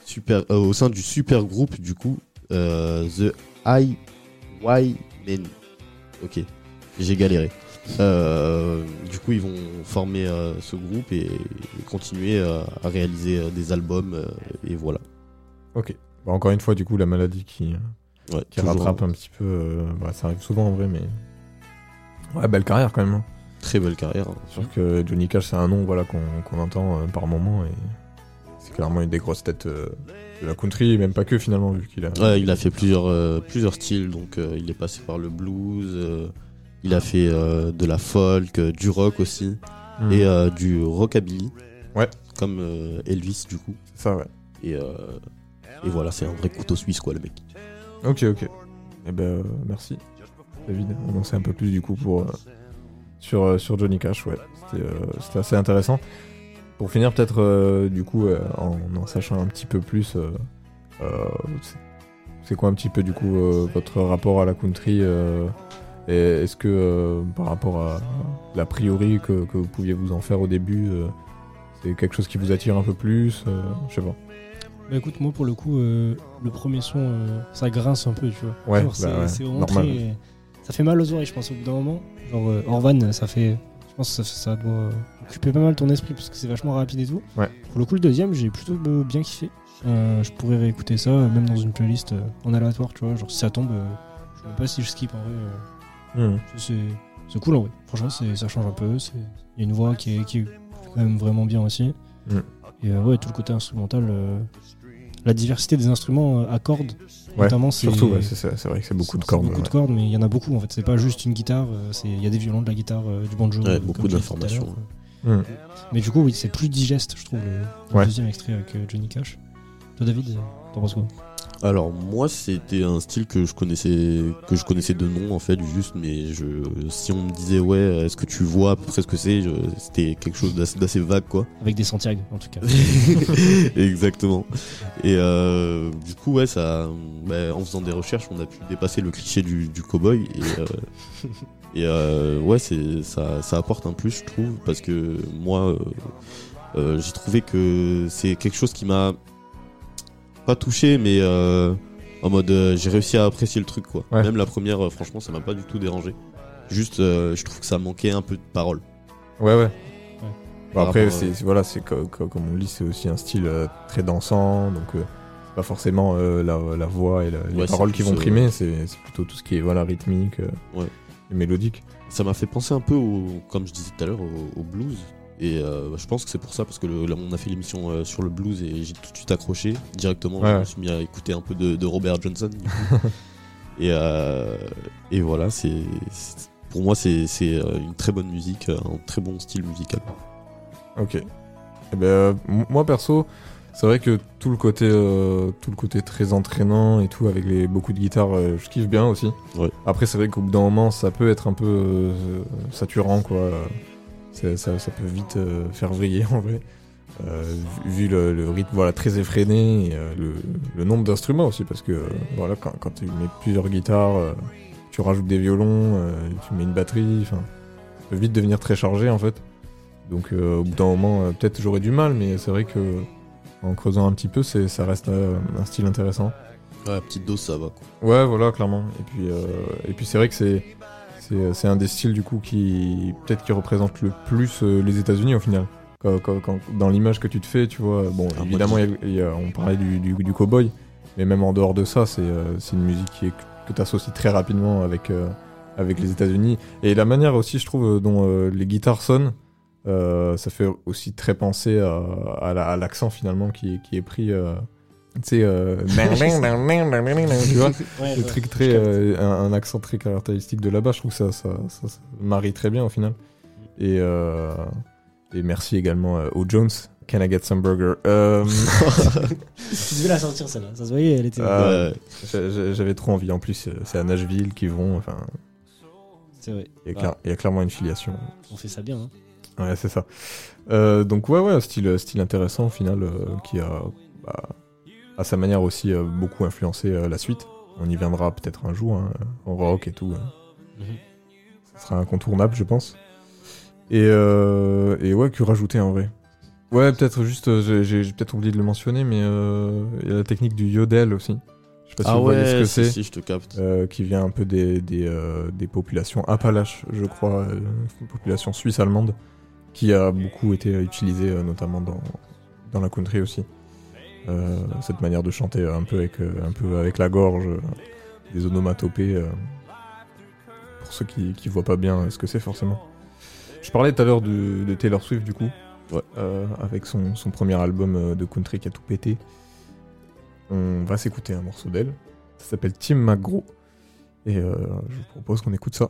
super euh, au sein du super groupe du coup The I Men. Ok, j'ai galéré. Euh, du coup, ils vont former euh, ce groupe et, et continuer euh, à réaliser des albums et voilà. Ok. Bah, encore une fois, du coup, la maladie qui, Ouais, qui toujours, rattrape un petit peu. bah, ça arrive souvent en vrai, mais. Ouais, belle carrière quand même. hein. Très belle carrière. hein. Sûr que Johnny Cash, c'est un nom voilà, qu'on entend par moment et c'est clairement une des grosses têtes de la country, même pas que finalement, vu qu'il a. Ouais, il a fait plusieurs, plusieurs styles, donc il est passé par le blues, il a fait euh, de la folk, euh, du rock aussi, Mhm. et euh, du rockabilly. Ouais. Comme Elvis du coup. Ça, ouais. Et, euh, et voilà, c'est un vrai couteau suisse quoi le mec. Ok, ok. Eh ben, merci, David. On en sait un peu plus du coup pour, sur, sur Johnny Cash, ouais. C'était assez intéressant. Pour finir, peut-être, du coup, en en sachant un petit peu plus, c'est- quoi un petit peu, du coup, votre rapport à la country Est-ce que, euh, par rapport à l'a priori que, que vous pouviez vous en faire au début, euh, c'est quelque chose qui vous attire un peu plus euh, Je sais pas. Bah écoute, moi pour le coup, le premier son, ça grince un peu, tu vois. Ouais, bah c'est ouais, normal. très- Ça fait mal aux oreilles, je pense, au bout d'un moment. Genre, Orvan, ça fait. Je pense que ça, ça doit occuper pas mal ton esprit parce que c'est vachement rapide et tout. Ouais. Pour le coup, le deuxième, j'ai plutôt bien kiffé. Je pourrais réécouter ça, même dans une playlist en aléatoire, tu vois. Genre, si ça tombe, je sais même pas si je skip en vrai. Mhm. c'est- C'est cool en vrai. Franchement, c'est- ça change un peu. c'est- Il y a une voix qui est, qui est quand même vraiment bien aussi. Mm. Et euh, ouais, tout le côté instrumental, euh, la diversité des instruments euh, à cordes, Ouais, notamment, c'est. surtout, ouais, c'est vrai que c'est beaucoup de c'est cordes. Beaucoup de cordes, mais il y en a beaucoup en fait. C'est pas juste une guitare, euh, c'est- il y a des violons, de la guitare, euh, du banjo. Ouais, euh, beaucoup d'informations, l'heure, ouais. quoi. Mm. Mais du coup, oui, c'est plus digeste, je trouve, le, le Ouais. deuxième extrait avec euh, Johnny Cash. Toi, David, t'en penses quoi? Alors moi c'était un style que je connaissais que je connaissais de nom en fait juste mais je si on me disait ouais est-ce que tu vois à peu près ce que c'est c'était quelque chose d'assez vague quoi. Avec des Santiago, en tout cas. Exactement. Et euh, du coup ouais ça bah, en faisant des recherches on a pu dépasser le cliché du, du cowboy et euh, et euh, ouais c'est ça ça apporte un plus je trouve parce que moi euh, euh, j'ai trouvé que c'est quelque chose qui m'a pas touché mais euh, en mode euh, j'ai réussi à apprécier le truc quoi Ouais. même la première euh, franchement ça m'a pas du tout dérangé juste euh, je trouve que ça manquait un peu de parole Ouais, ouais. Bon, après, rapport, c'est euh, c'est- voilà, c'est co- co- comme on le dit, c'est aussi un style euh, très dansant, donc euh, c'est pas forcément euh, la, la voix et la- les Ouais, c'est paroles qui plus, vont euh, primer, c'est c'est plutôt tout ce qui est voilà rythmique euh, Ouais. et mélodique. ça m'a fait penser un peu au comme je disais tout à l'heure au, au blues et euh, je pense que c'est pour ça parce que le- là, on a fait l'émission euh, sur le blues et j'ai tout de suite accroché directement Ouais, je me suis mis à écouter un peu de, de Robert Johnson du coup. et euh, et voilà c'est pour moi c'est c'est, une très bonne musique un très bon style musical Ok. Eh ben, moi perso, c'est vrai que tout le côté, tout le côté très entraînant et tout avec les beaucoup de guitare, euh, je kiffe bien aussi. Ouais. Après, c'est vrai qu'au bout d'un moment, ça peut être un peu saturant, quoi. Ça, ça peut vite euh, faire vriller en vrai. Euh, vu le, le rythme voilà très effréné et euh, le, le nombre d'instruments aussi parce que voilà quand, quand tu mets plusieurs guitares tu rajoutes des violons, tu mets une batterie, enfin, ça peut vite devenir très chargé en fait. Donc euh, au bout d'un moment, euh, peut-être j'aurais du mal, mais c'est vrai que en creusant un petit peu, c'est, ça reste euh, un style intéressant. Ouais, petite dose, ça va quoi. Ouais, voilà, clairement. Et puis, et puis c'est vrai que c'est, c'est, c'est un des styles du coup qui peut-être qui représente le plus euh, les États-Unis au final. Quand, quand- quand- dans l'image que tu te fais, tu vois, bon, Ah, évidemment, moi, il y a- il y a- on parlait du, du, du cowboy, mais même en dehors de ça, c'est, euh, c'est une musique qui est, que tu associes très rapidement avec, euh, avec les États-Unis. Et la manière aussi, je trouve, euh, dont euh, les guitares sonnent, euh, ça fait aussi très penser à, à la- à l'accent finalement qui est pris. Euh, tu sais, euh, tu vois, Ouais, le truc très, euh, un, un accent très caractéristique de là-bas. Je trouve que ça, ça, ça, ça marie très bien au final. Et, euh, et merci également euh, aux Jones. Can I get some burger? Euh, Tu devais la sortir celle-là, ça se voyait, elle était. ah, j'a- j'a- J'avais trop envie. En plus, c'est à Nashville qu'ils vont. Enfin, C'est vrai. il y, a Bah, il y a clairement une filiation. On fait ça bien. Hein. Ouais, c'est ça. Euh, donc ouais, ouais, style, style intéressant au final, euh, qui a, bah, à sa manière aussi euh, beaucoup influencé euh, la suite. On y viendra peut-être un jour, hein, en rock et tout. hein. Mhm. Ça sera incontournable, je pense. Et, euh, et ouais, que rajouter en vrai? Ouais, peut-être juste, euh, j'ai- peut-être oublié de le mentionner, mais euh, il y a la technique du yodel aussi. Je sais pas si Ah vous voyez ce que si, c'est. si, je te capte. Euh, qui vient un peu des, des, euh, des populations appalaches, je crois, euh, une population suisse-allemande, qui a beaucoup été utilisée, euh, notamment dans, dans la country aussi. Euh, cette manière de chanter un peu avec, euh, un peu avec la gorge, euh, des onomatopées, pour ceux qui, qui voient pas bien ce que c'est forcément. Je parlais tout à l'heure de, de Taylor Swift du coup, euh, avec son, son premier album de country qui a tout pété. On va s'écouter un morceau d'elle. Ça s'appelle Tim McGraw. Et euh, je vous propose qu'on écoute ça.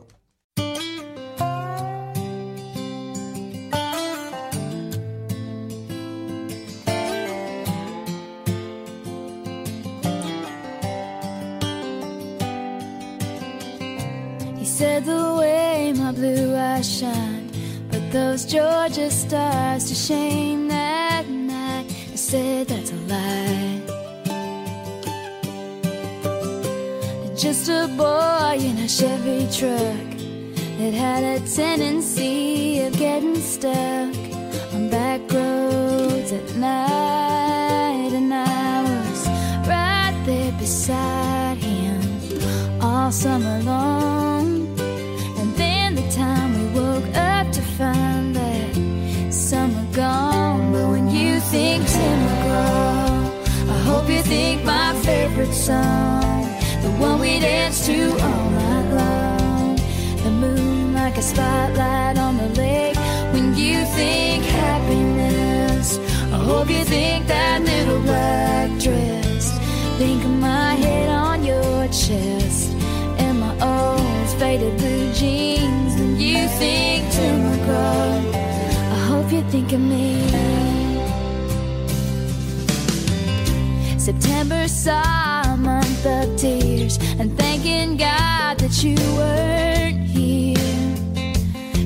September saw a month of tears and thanking God that you weren't here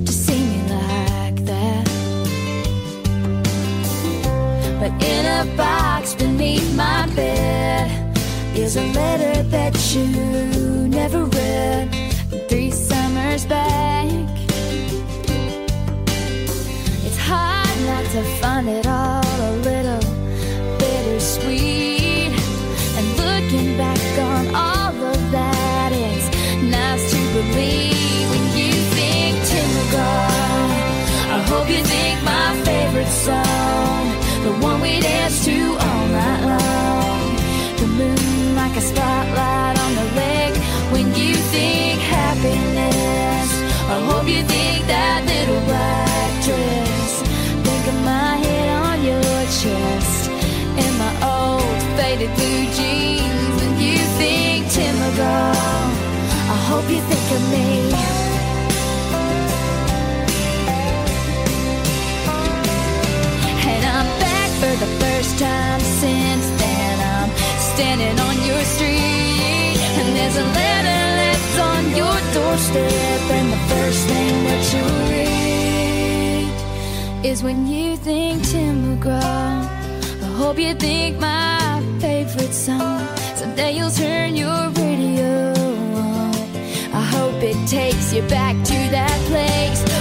to see me like that. But in a box beneath my bed is a letter that you never read from three summers back. It's hard not to find it all McGraw, I hope you think of me. And I'm back for the first time since then. I'm standing on your street, and there's a letter left on your doorstep. And the first thing that you read is when you think Tim McGraw. I hope you think my favorite song. Someday you'll turn your takes you back to that place.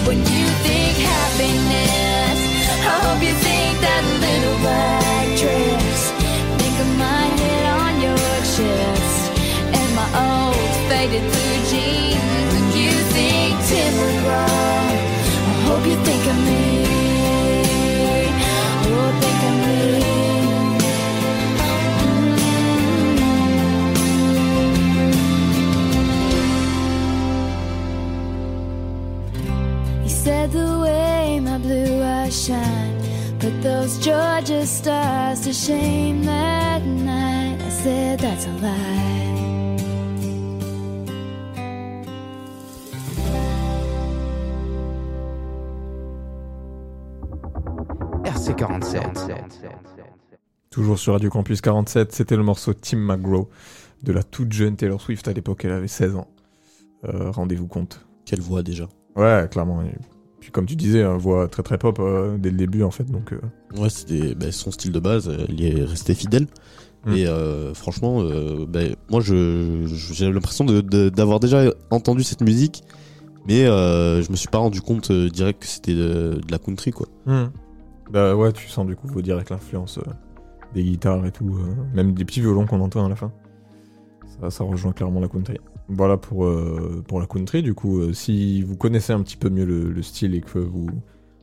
Put those Georgia stars to shame that night. I said that's a lie. RC47. Toujours sur Radio Campus 47, c'était le morceau Tim McGraw de la toute jeune Taylor Swift à l'époque, elle avait 16 ans. Euh, Rendez-vous compte. Quelle voix déjà Ouais, clairement. Puis comme tu disais, une voix très très pop euh, dès le début en fait, donc... euh, Ouais, c'était bah, son style de base, il est resté fidèle. Mm. Et euh, franchement, bah, moi je j'ai l'impression de- de- d'avoir déjà entendu cette musique, mais je me suis pas rendu compte direct que c'était de, de la country quoi. Hmm. Bah ouais, tu sens du coup, faut dire, avec l'influence des guitares et tout, même des petits violons qu'on entend à la fin. Ça, ça rejoint clairement la country. Voilà pour, euh, pour la country, du coup, euh, si vous connaissez un petit peu mieux le, le style et que vous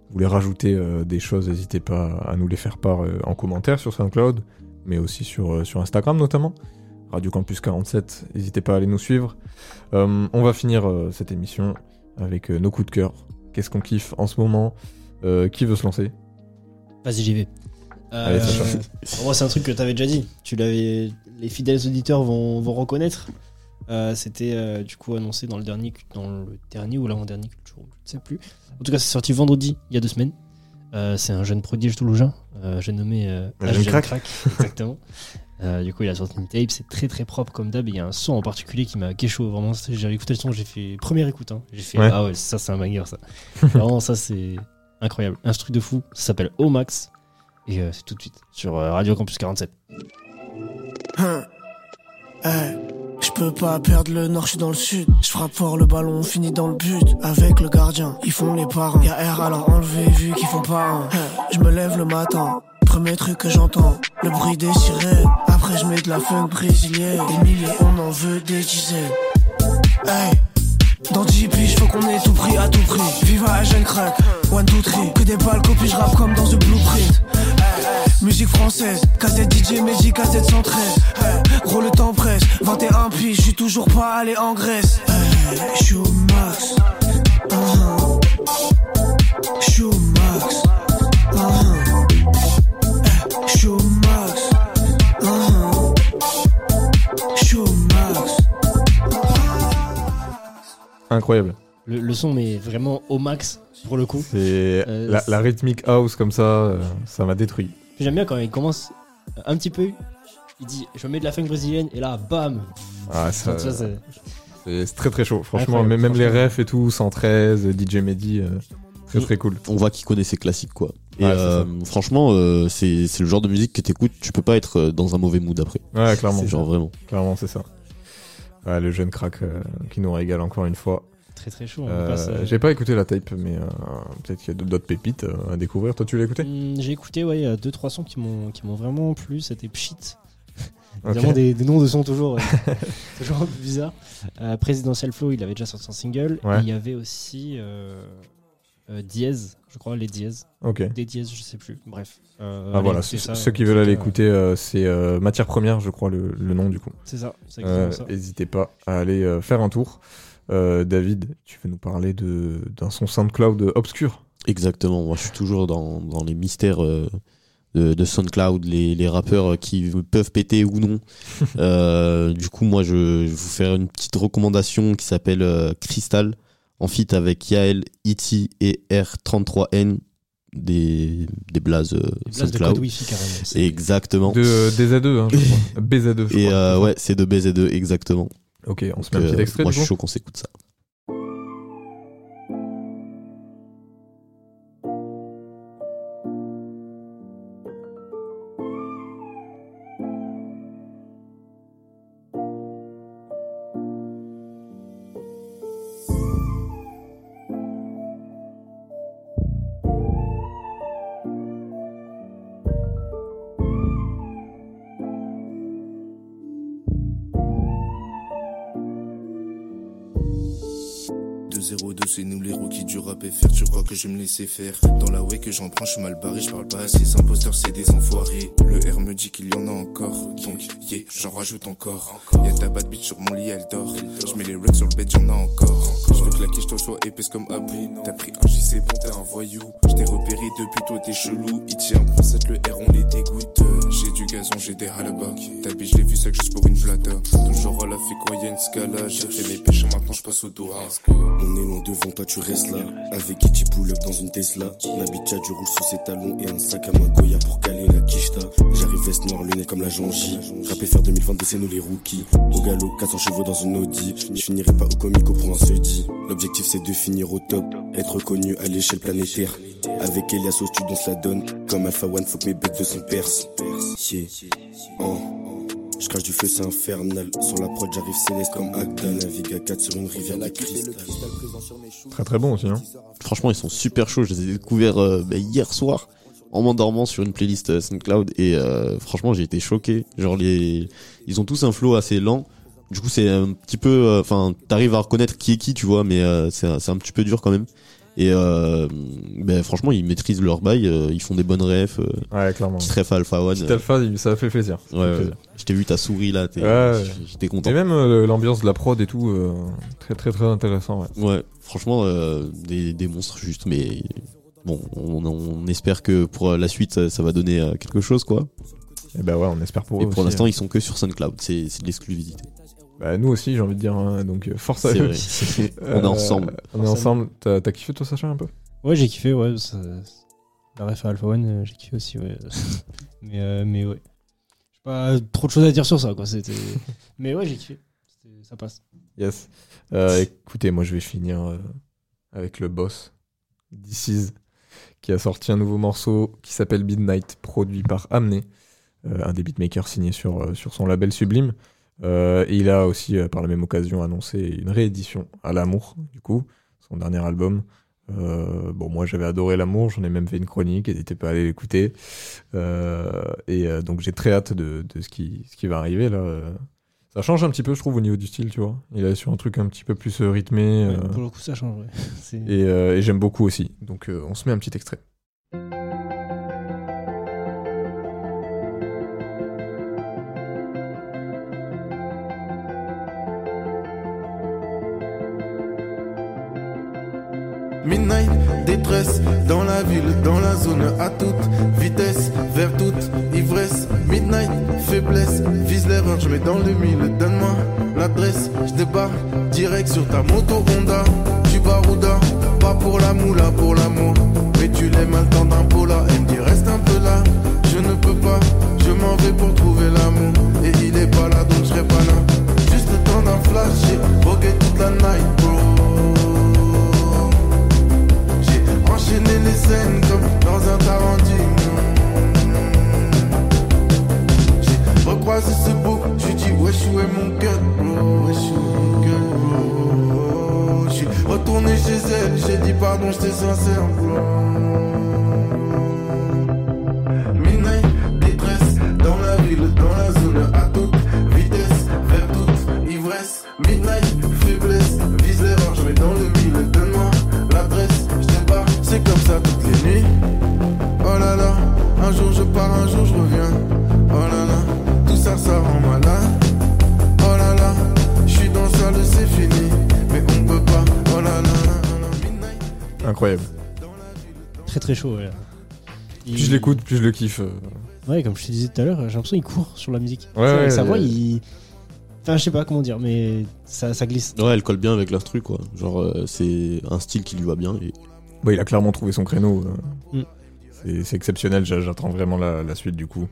voulez rajouter euh, des choses, n'hésitez pas à nous les faire part en commentaire sur SoundCloud, mais aussi sur, sur Instagram notamment. Radio Campus 47, n'hésitez pas à aller nous suivre. On va finir cette émission avec nos coups de cœur. Qu'est-ce qu'on kiffe en ce moment? Qui veut se lancer? Vas-y, j'y vais. Allez, moi, c'est un truc que tu avais déjà dit. Tu l'avais, les fidèles auditeurs vont, vont reconnaître. Euh, C'était euh, du coup annoncé dans le dernier, dans le dernier ou l'avant-dernier culture, je ne sais plus. En tout cas, c'est sorti vendredi, il y a deux semaines. Euh, c'est un jeune prodige toulousain, euh, j'ai nommé euh, jeune crack. exactement. Euh, du coup, il a sorti une tape, c'est très très propre comme d'hab. et Il y a un son en particulier qui m'a chaud. Vraiment, j'ai écouté le son, j'ai fait première écoute. hein. J'ai fait Ouais. ah ouais, ça c'est un banger ça. Vraiment, ça c'est incroyable. Un truc de fou. Ça s'appelle Omax et euh, c'est tout de suite sur euh, Radio Campus 47. Hein. Hey, je peux pas perdre le nord, je suis dans le sud. Je frappe fort le ballon, on finit dans le but. Avec le gardien, ils font les parrains. Y'a R alors enlevé vu qu'ils font pas un. Je me lève le matin. Premier truc que j'entends, le bruit des sirènes. Après je mets de la funk brésilienne. Des milliers, on en veut des dizaines. Hey, dans 10 piges, faut qu'on ait tout pris à tout prix. Viva la jeune crack, one, two, three. Que des balles, copie, je rappe comme dans The Blueprint. Hey, musique française, casette DJ Magic, casette 113. Hey, gros, le temps presse, 21 piges, je suis toujours pas allé en Grèce. Hey, je suis au max. Uh-huh. Je au max. Incroyable. Le, le son est vraiment au max pour le coup. C'est Euh, la, la rhythmic house comme ça, euh, ça m'a détruit. J'aime bien quand il commence un petit peu. Il dit je mets de la funk brésilienne et là bam. Ah, ça, Ça, c'est- très très chaud. Franchement, Incroyable, même, les refs et tout, 113, DJ Mehdi, euh, très très cool. On voit qu'il connaît ses classiques quoi. Et Ouais, euh, franchement, euh, c'est c'est le genre de musique que t'écoutes, tu peux pas être dans un mauvais mood après. Ouais, clairement. C'est genre vraiment. Clairement, c'est ça. Ouais, le jeune crack euh, qui nous régale encore une fois. Très très chaud. on Euh, passe, euh, J'ai pas écouté la tape, mais peut-être qu'il y a d'autres pépites à découvrir. Toi, tu l'as écouté? Hmm, J'ai écouté, ouais, il y a deux trois sons qui m'ont qui m'ont vraiment plu. C'était Pshit. Ok. Évidemment, des, des noms de sons toujours, euh, toujours un peu bizarres. Euh, Presidential Flow, il avait déjà sorti un single. Ouais. Et il y avait aussi euh, Diez, je crois, les Diez. Ok. Des Diez, je sais plus. Bref. Euh, Ah voilà, ceux, ça, ceux qui en veulent aller écouter, euh, c'est euh, Matière Première, je crois, le, le nom du coup. C'est ça, c'est Euh. N'hésitez pas à aller euh, faire un tour. Euh, David, tu veux nous parler de d'un son SoundCloud obscur? Exactement, moi je suis toujours dans, dans les mystères euh, de, de SoundCloud, les, les rappeurs qui peuvent péter ou non. Euh, du coup, moi je, je vais vous faire une petite recommandation qui s'appelle euh, Crystal, en feat avec Yael, Iti et R33N, des, des blazes, euh, Des blazes de code Wi-Fi, carrément. Exactement. De euh, DZ2, hein, je crois. BZ2, je Et crois. euh, ouais, c'est de BZ2, exactement. Ok, on se met un petit euh, extrait, Moi je suis chaud qu'on s'écoute ça. C'est nous les rookies du rap FR. Tu crois que je vais me laisser faire? Dans la way que j'en prends, je suis mal barré, je parle pas assez. Ces imposteurs, c'est des enfoirés. Le R me dit qu'il y en a encore. Donc, yeah, j'en rajoute encore. Y'a ta bad bitch sur mon lit, elle dort. Je mets les racks sur le bed, j'en ai encore. Je veux claquer, je te sois épaisse comme Abou. T'as pris un J, c'est bon, t'es un voyou. Je t'ai repéré depuis toi, t'es chelou. Il tient en 7 le R, on les dégoûte. J'ai du gazon, j'ai des halabak. Ta bitch, je vu ça juste pour une plata. Toujours à la fait quand y a une scala. J'ai fait mes péchés, maintenant je passe au Doha. Est loin devant toi, tu restes là. Avec Kitty pull up dans une Tesla. Nabitcha du rouge sous ses talons et un sac à main Goya pour caler la quicheta. J'arrive veste noire, le nez comme la Janji. Rapper faire 2022, c'est nous les rookies. Au galop, 400 chevaux dans une Audi. Je finirai pas au comico pour un seudi. L'objectif c'est de finir au top. Être reconnu à l'échelle planétaire. Avec Elias au studio, on se la donne. Comme Alpha One, faut que mes bêtes de son. Oh. Je crache du feu, c'est infernal. Sur la prod, j'arrive céleste comme Agda. Navigue à 4 sur une rivière de cristal. Très très bon aussi. Hein. Franchement, ils sont super chauds. Je les ai découverts euh, bah, hier soir en m'endormant sur une playlist euh, SoundCloud et euh, franchement, j'ai été choqué. Genre les, ils ont tous un flow assez lent. Du coup, c'est un petit peu, euh, enfin, t'arrives à reconnaître qui est qui, tu vois, mais euh, c'est un- c'est un petit peu dur quand même. Et euh, ben franchement, ils maîtrisent leur bail, euh, ils font des bonnes refs. euh, Ouais, clairement. Petit ref à Alpha One. Alpha, ça a fait plaisir. Ça Ouais, fait ouais. plaisir. Je t'ai vu ta souris là, j'étais content. Et même euh, l'ambiance de la prod et tout, très très très intéressant. Ouais. Ouais, franchement, des, des monstres juste, mais bon, on, on espère que pour la suite, ça, ça va donner quelque chose, quoi. Et bah ouais, on espère pour Et eux pour aussi, l'instant, hein. ils sont que sur SoundCloud, c'est de l'exclusivité. Bah, nous aussi, j'ai envie de dire, hein, donc euh, force à C'est eux. vrai, c'est- on est ensemble. On est ensemble. T'as t'as kiffé toi, Sacha, un peu? Ouais, j'ai kiffé, ouais. ça- La ref à Alpha One, euh, j'ai kiffé aussi, ouais. mais, euh, mais ouais. J'ai pas trop de choses à dire sur ça, quoi. C'était... mais ouais, j'ai kiffé. C'était- Ça passe. Yes. Euh, écoutez, moi je vais finir euh, avec le boss, This Is, qui a sorti un nouveau morceau qui s'appelle Midnight, produit par Amné, euh, un des beatmakers signé sur, euh, sur son label Sublime. Euh, et il a aussi, euh, par la même occasion, annoncé une réédition à l'amour, du coup, son dernier album. Euh, bon, moi j'avais adoré l'amour, j'en ai même fait une chronique, n'hésitez pas à aller l'écouter. Et donc j'ai très hâte de, de ce, qui, ce qui va arriver là. Ça change un petit peu, je trouve, au niveau du style, tu vois. Il est sur un truc un petit peu plus rythmé. Ouais, pour le coup, ça change, ouais. Et, et j'aime beaucoup aussi. Donc on se met un petit extrait. Détresse, dans la ville, dans la zone, à toute vitesse, vers toute ivresse. Midnight, faiblesse, vise l'erreur, je mets dans le mille. Donne-moi l'adresse, je débarque direct sur ta moto Honda. Du barouda, pas pour la moula, pour l'amour. Mais tu l'aimes temps d'un pola, elle me dit reste un peu là. Je ne peux pas, je m'en vais pour trouver l'amour. Et il est pas là, donc je serai pas là. Juste le temps d'un flash, j'ai vogué toute la night, J'ai enchaîné les scènes comme dans un Tarantino. J'ai recroisé ce beau, j'ai dit wesh où est mon cœur, bro. Wesh où est mon cœur, bro. J'suis retourné chez elle, j'ai dit pardon, j'étais sincère, bro. Très chaud, ouais. Plus je l'écoute, plus je le kiffe. euh. Ouais, comme je te disais tout à l'heure, j'ai l'impression qu'il court sur la musique. Ouais, Tu sais, avec ouais, sa voix, ouais. il. Enfin, je sais pas comment dire, mais ça, ça glisse. Ouais, elle colle bien avec l'instru, quoi. Genre, euh, c'est un style qui lui va bien. Et... Bon, il a clairement trouvé son créneau. euh. Mm. C'est- exceptionnel, j'a- j'attends vraiment la, la suite du coup.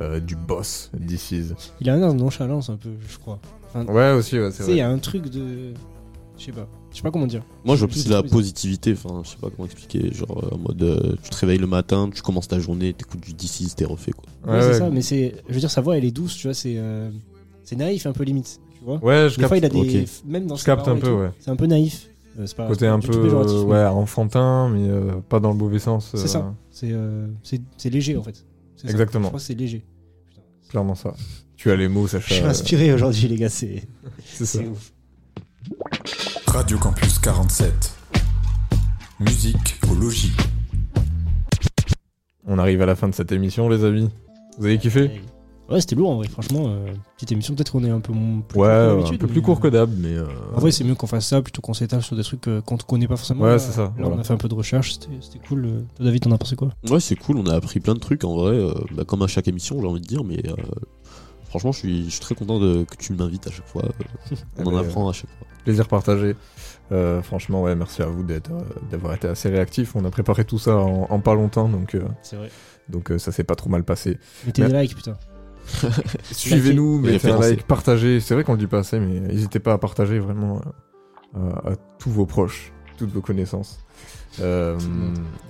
Euh, du boss, This Is. Il a un air de nonchalance un peu, je crois. Enfin, Ouais, aussi, ouais, c'est tu sais, vrai. Il y a un truc de. Je sais pas. Je sais pas comment dire. Moi, je Je plus de la positivité. Enfin, je sais pas comment expliquer. Genre, euh, en mode, euh, tu te réveilles le matin, tu commences ta journée, t'écoutes du D6, t'es refait, quoi. Ouais, c'est ça, mais c'est. Je veux dire, sa voix, elle est douce, tu vois, c'est. euh, C'est naïf un peu limite, tu vois. Ouais, je Des fois, il a capte. des. Ok. Même dans Je ses capte paroles un et peu, tout, ouais. C'est un peu naïf. Euh, c'est pas- Côté c'est un du peu tout péjoratif, euh, mais- ouais, enfantin, mais euh, pas dans le mauvais sens. C'est euh, ça. C'est euh, c'est- c'est léger en fait. C'est ça. Exactement. Je crois que c'est léger. Clairement ça. Tu as les mots, Sacha. Je suis inspiré aujourd'hui, les gars. C'est C'est ça. ouf. Radio Campus 47. musique au logis. On arrive à la fin de cette émission, les amis. Vous avez kiffé Ouais, c'était lourd en vrai, franchement. euh, petite émission, peut-être qu'on est un peu plus Ouais, court que un d'habitude, peu plus court que euh, d'hab, mais. euh, En vrai, c'est mieux qu'on fasse ça plutôt qu'on s'étale sur des trucs euh, qu'on ne connaît pas forcément. Ouais, c'est ça, Là, on a fait un peu de recherche, c'était c'était cool. Toi, David, t'en as pensé quoi? Ouais, c'est cool, on a appris plein de trucs en vrai, euh, bah, comme à chaque émission, j'ai envie de dire, mais euh, franchement, je suis, je suis très content de, que tu m'invites à chaque fois. on Eh en apprend à chaque fois. Plaisir partagé. Euh, franchement, ouais, merci à vous d'être, euh, d'avoir été assez réactif. On a préparé tout ça en, en pas longtemps, donc. euh, C'est vrai. Donc euh, ça s'est pas trop mal passé. Mettez Mais- des likes, putain. Suivez-nous, mettez un like, partagez. C'est vrai qu'on le dit pas assez, mais n'hésitez pas à partager vraiment euh, à, à tous vos proches, toutes vos connaissances. Euh,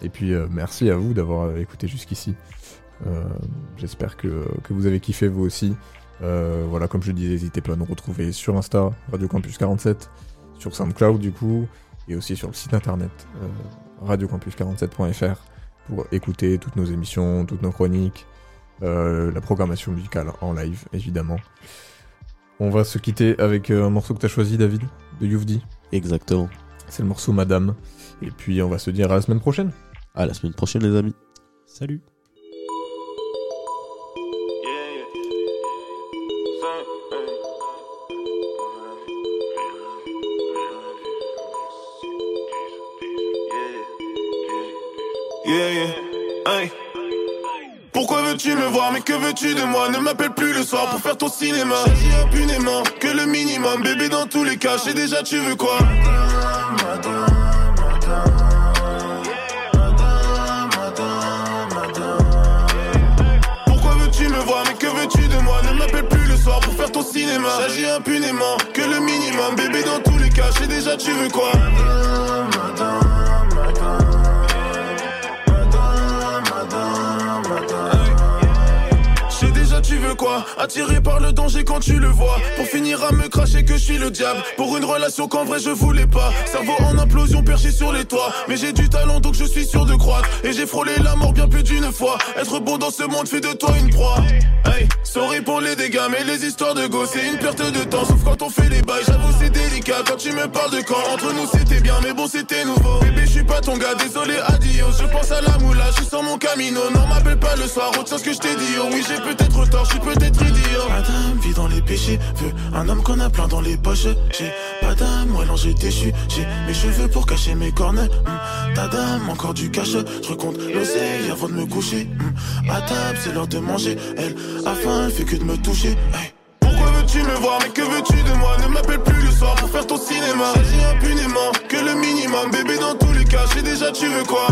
et puis euh, merci à vous d'avoir écouté jusqu'ici. Euh, J'espère que, que vous avez kiffé vous aussi. Euh, voilà, comme je le disais, n'hésitez pas à nous retrouver sur Insta, Radio Campus 47, sur SoundCloud du coup, et aussi sur le site internet euh, radiocampus47.fr pour écouter toutes nos émissions, toutes nos chroniques, euh, la programmation musicale en live évidemment. On va se quitter avec euh, un morceau que t'as choisi David, de Youvdi. Exactement. C'est le morceau Madame. Et puis on va se dire à la semaine prochaine. À la semaine prochaine, les amis. Salut. Pourquoi veux-tu me voir Mais que veux-tu de moi? Ne m'appelle plus le soir pour faire ton cinéma. J'agis impunément que le minimum. Bébé dans tous les cas, je sais déjà tu veux quoi? Pourquoi veux-tu me voir Mais que veux-tu de moi? Ne m'appelle plus le soir pour faire ton cinéma. J'agis impunément que le minimum. Bébé dans tous les cas, je sais déjà tu veux quoi? Je sais quoi? Attiré par le danger quand tu le vois. Pour finir à me cracher que je suis le diable. Pour une relation qu'en vrai je voulais pas. Cerveau en implosion perché sur les toits. Mais j'ai du talent donc je suis sûr de croître. Et j'ai frôlé la mort bien plus d'une fois. Être bon dans ce monde fait de toi une proie. Hey, sorry pour les dégâts mais les histoires de go C'est une perte de temps. Sauf quand on fait les bails J'avoue c'est délicat. Quand tu me parles de quand Entre nous c'était bien mais bon c'était nouveau. Bébé je suis pas ton gars désolé adios. Je pense à la moula je sur mon camino. Non m'appelle pas le soir retiens ce que je t'ai dit. Oh oui j'ai peut-être tort je suis peut-être idiot. Madame vit dans les péchés Veut un homme qu'on a plein dans les poches. J'ai pas d'âme moi non j'ai déchu J'ai mes cheveux pour cacher mes cornes. Hmm, Ta dame encore du cash. Je recompte l'oseille avant de me coucher. Hmm, À table c'est l'heure de manger. Elle a faim elle fait que de me toucher. Hey. Pourquoi veux-tu me voir? Mais que veux-tu de moi? Ne m'appelle plus le soir pour faire ton cinéma. J'agis impunément que le minimum Bébé dans tous les cas je sais déjà tu veux quoi?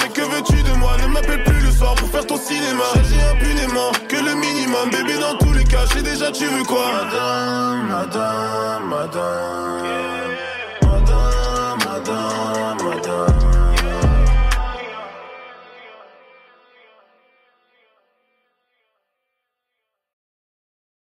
Mais que veux-tu de moi? Ne m'appelle plus le soir pour faire ton cinéma. J'agis impunément que le minimum. Bébé dans tous les cas je sais déjà tu veux quoi? Madame, madame, madame